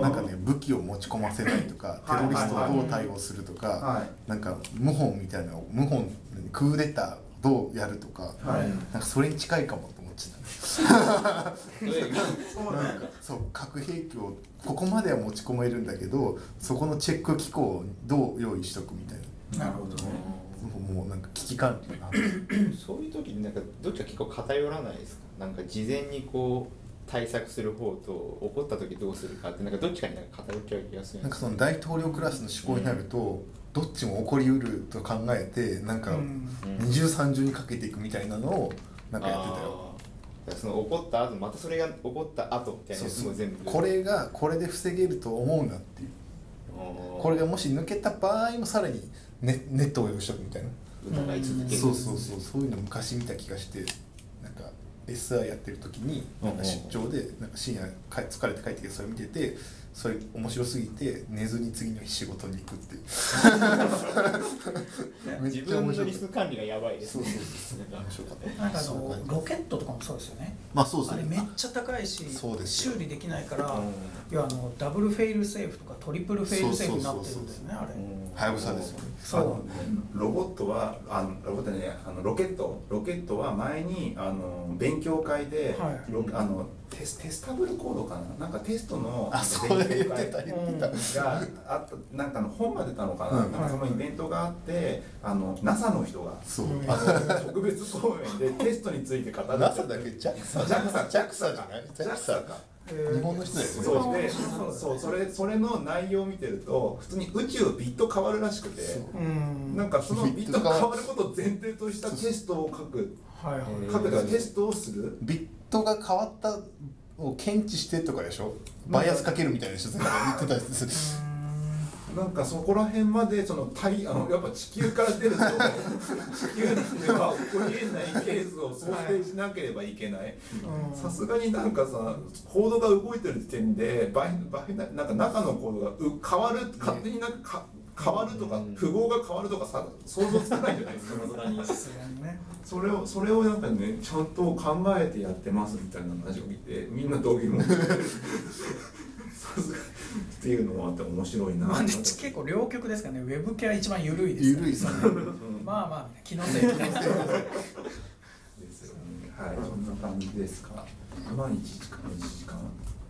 い。なんかね武器を持ち込ませないとかテロリストをどう対応するとか、はい。なんか謀反みたいな謀反クーデターどうやるとか、はい。なんかそれに近いかもと思ってた。そうなんだ。そう核兵器をここまでは持ち込めるんだけどそこのチェック機構をどう用意しとくみたいな。なるほどねもうなんか危機管理なそういう時になんかどっちか結構偏らないですか？なんか事前にこう対策する方と起こった時どうするかってなんかどっちかになんか偏っちゃう気がするなんかその大統領クラスの思考になると、どっちも起こりうると考えてなんかうん。二重三重にかけていくみたいなのをなんかやってたよ。その起こった後またそれが起こった後みたいなも全部。これがこれで防げると思うなっていう。これがもし抜けた場合もさらにネネットを用意しとくみたいな。疑い続けるそうそうそう。そういうの昔見た気がしてなんか SR やってる時になんか出張でなんか深夜か疲れて帰ってきてそれ見ててそれ面白すぎて寝ずに次の日仕事に行くっていう。めっ自ちゃ面白い。分のリスク管理がやばいですそうねなんかあのロケットとかもそうですよね。まあそうですね。あれめっちゃ高いしそうですよ。修理できないからうん。要はあのダブルフェイルセーフとかトリプルフェイルセーフになってるんですよねあれ。はやぶさですよ。ねそう。ロボットはあのロボットねあのロケット。ロケットは前にあの勉強会で、はい。ロあのテステスタブルコードかな？なんかテストのあそれ言って会た言ってた。があったなんかの本が出たのかな,、うん。なんかそのイベントがあってあの NASA の人がそう。特別講演でテストについて語る NASA だけ？JAXA じゃない？JAXA か日本の人だよね。そうでそうそうそれそれの内容を見てると普通に宇宙ビット変わるらしくてう。ん。なんかそのビット変わることを前提としたテストを書く。はいはい。書くとかテストをする。ビットが変わったを検知してとかでしょ？バイアスかけるみたいな人とか言ってたりするなんかそこら辺までその太 あのやっぱ地球から出ると地球では起こりえないケースを想定しなければいけない。うん。さすがになんかさコードが動いてる時点でバイバイなんか中のコードがう変わる勝手になんかか変わるとかうん。符号が変わるとかさ想像つかないじゃないですか。さすがにね。それをそれをなんかねちゃんと考えてやってますみたいな話を聞いてみんな同義も。さすがっていうのもあって面白いな。まあ結構両極ですからね。ウェブ系は一番緩いですから。緩いですね。うん。まあまあ気のせい気のせい。ですよね。はい。そんな感じですか。まあ1時間1時間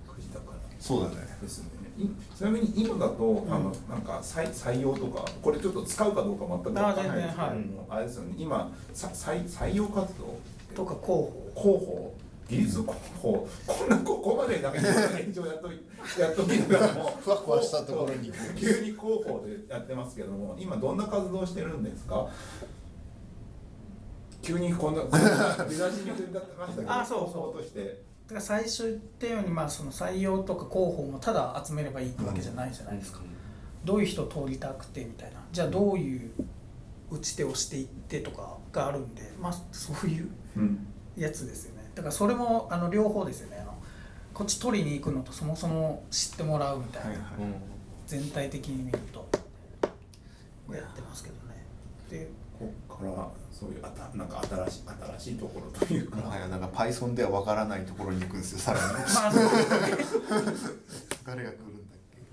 9時だから。そうだね。ですね。いちなみに今だと、あのなんか採採用とかこれちょっと使うかどうか全く分からないですけどあ全も、あれですよね。今さ採採用活動とか広報。広報技術広報こんなここまでなんか現状やっとやっときながらもふわふわしたところに。急に広報でやってますけども今どんな活動してるんですか？急にこんなこんな出だしに振り立ってましたけどあそうそう。広報として。だから最初言ったようにまあその採用とか広報もただ集めればいいわけじゃないじゃないですか、どういう人を通りたくてみたいな。じゃあどういう打ち手をしていってとかがあるんでまあそういううん。やつですよねだからそれもあの両方ですよね。あのこっち取りに行くのとそもそも知ってもらうみたいな、はいはい。全体的に見ると。やってますけどね。でここからそういうあたなんか新しい新しいところというか、もはやなんか Python ではわからないところに行くんですよさらに。まあそうですね。誰が来るんだっけ？み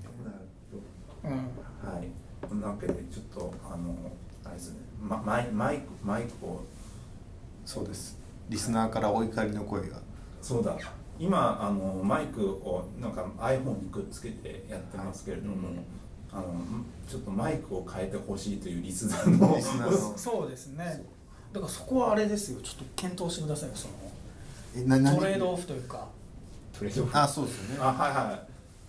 たいなうん。はい。そんなわけでちょっとあのあれですね、ま、マイマイクマイクを。そうですリスナーからお怒りの声が。そうだ。今あのマイクをなんか iPhone にくっつけてやってますけれども、うん。あのちょっとマイクを変えてほしいというリスナーの。リスナーの。そうですね。だからそこはあれですよ。ちょっと検討してくださいよその。えな何？トレードオフというか。トレードオフ？あそうですよね。あはいはい。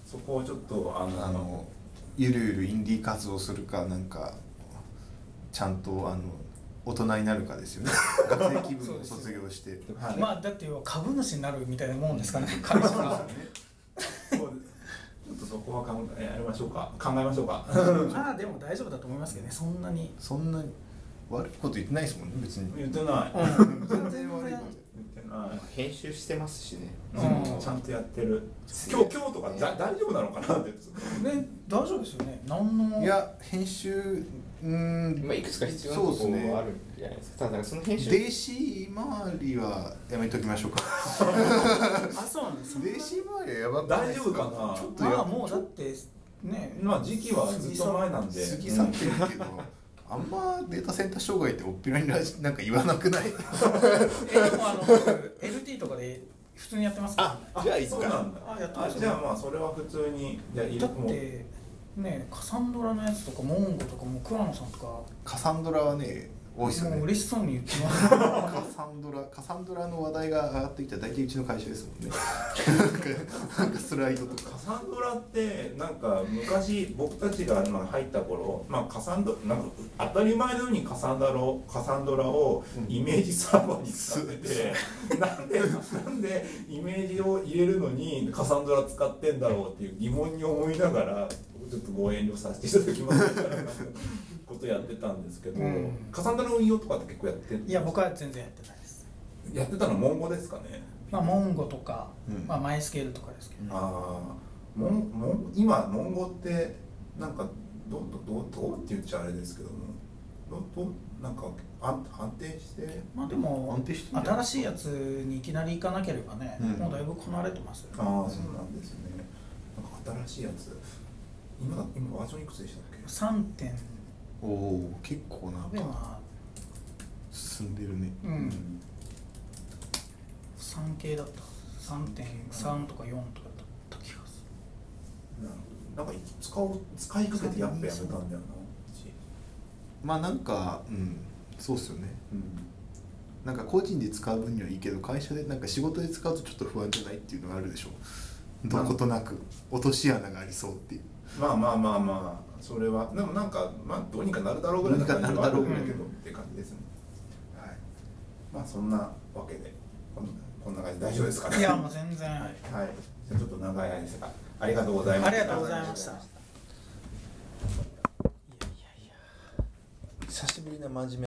そこをちょっとあのあのゆるゆるインディー活動するかなんかちゃんとあの大人になるかですよね。学生気分を卒業して。はい。まあだって要は株主になるみたいなもんですからね。会社がちょっとそこは考えやりましょう。か考えましょうか。まあでも大丈夫だと思いますけどね。そんなに。そんなに悪いこと言ってないですもんね別に。言ってない。うん。全然悪いこと言ってない。編集してますしね。うん。ちゃんとやってる。今日今日とかだ大丈夫なのかなって。ね大丈夫ですよね。何のいや編集うーん。まあいくつか必要なとこそうですね。ろはあるんじゃないですか。ただその編集。電子周りはやめときましょうか。あそうなんです電子周りはやばくない大丈夫かな？ちょっとやまあもうだってねまあ時期はずっと前なんで。過ぎ去ってるけどあんまデータセンター障害っておっぴらにラジ なんか言わなくない？えでもあの僕 LT とかで普通にやってますからね。じゃあいいか。そうなんだ。あやってじゃあまあそれは普通にいやいるだってねカサンドラのやつとかモンゴとかも桑野さんとか。カサンドラはね多いですよね。もう嬉しそうに言ってます。カサンドラカサンドラの話題が上がってきたら大体うちの会社ですもんね。なんかスライドとカかサンドラってなんか昔僕たちがまあ入った頃、まあ、カサンドなんか当たり前のようにカサンドラをカサンドラをイメージサーバーに使ってて、なんでなんでイメージを入れるのにカサンドラ使ってんだろうっていう疑問に思いながらちょっとご遠慮させていただきますみたいなことやってたんですけど、うん。カサンドラの運用とかって結構やっていや僕は全然やってないです。やってたのモンゴですかね？まあモンゴとか、うん。まあ、マイスケールとかですけど、ああモンモン今モンゴってなんかどうどうどうって言っちゃあれですけどもどどうなんか安安定して？まあでも新しいやつにいきなり行かなければね、うん。もうだいぶこなれてますよね。ああそうなんですね。なんか新しいやつ今今バージョンいくつでしたっけ？3点。おお結構な進んでるね。うん。3系だった。3.3とか4とかだった気がすなるほど。なんか使おう使いかけてやっぱやめたんだよなまあなんかうんそうっすよね。うん。なんか個人で使う分にはいいけど会社でなんか仕事で使うとちょっと不安じゃないっていうのがあるでしょ。どことなく落とし穴がありそうっていうまあまあまあまあそれはでもなんかまあどうにかなるだろうぐらいの感じはあるんだけどって感じですね。はいまあそんなわけで。こんこんな感じで大丈夫ですかねるいやもう全然、はい。じゃあちょっと長い間ですがありがとうございましたありがとうございました。久しぶりな真面目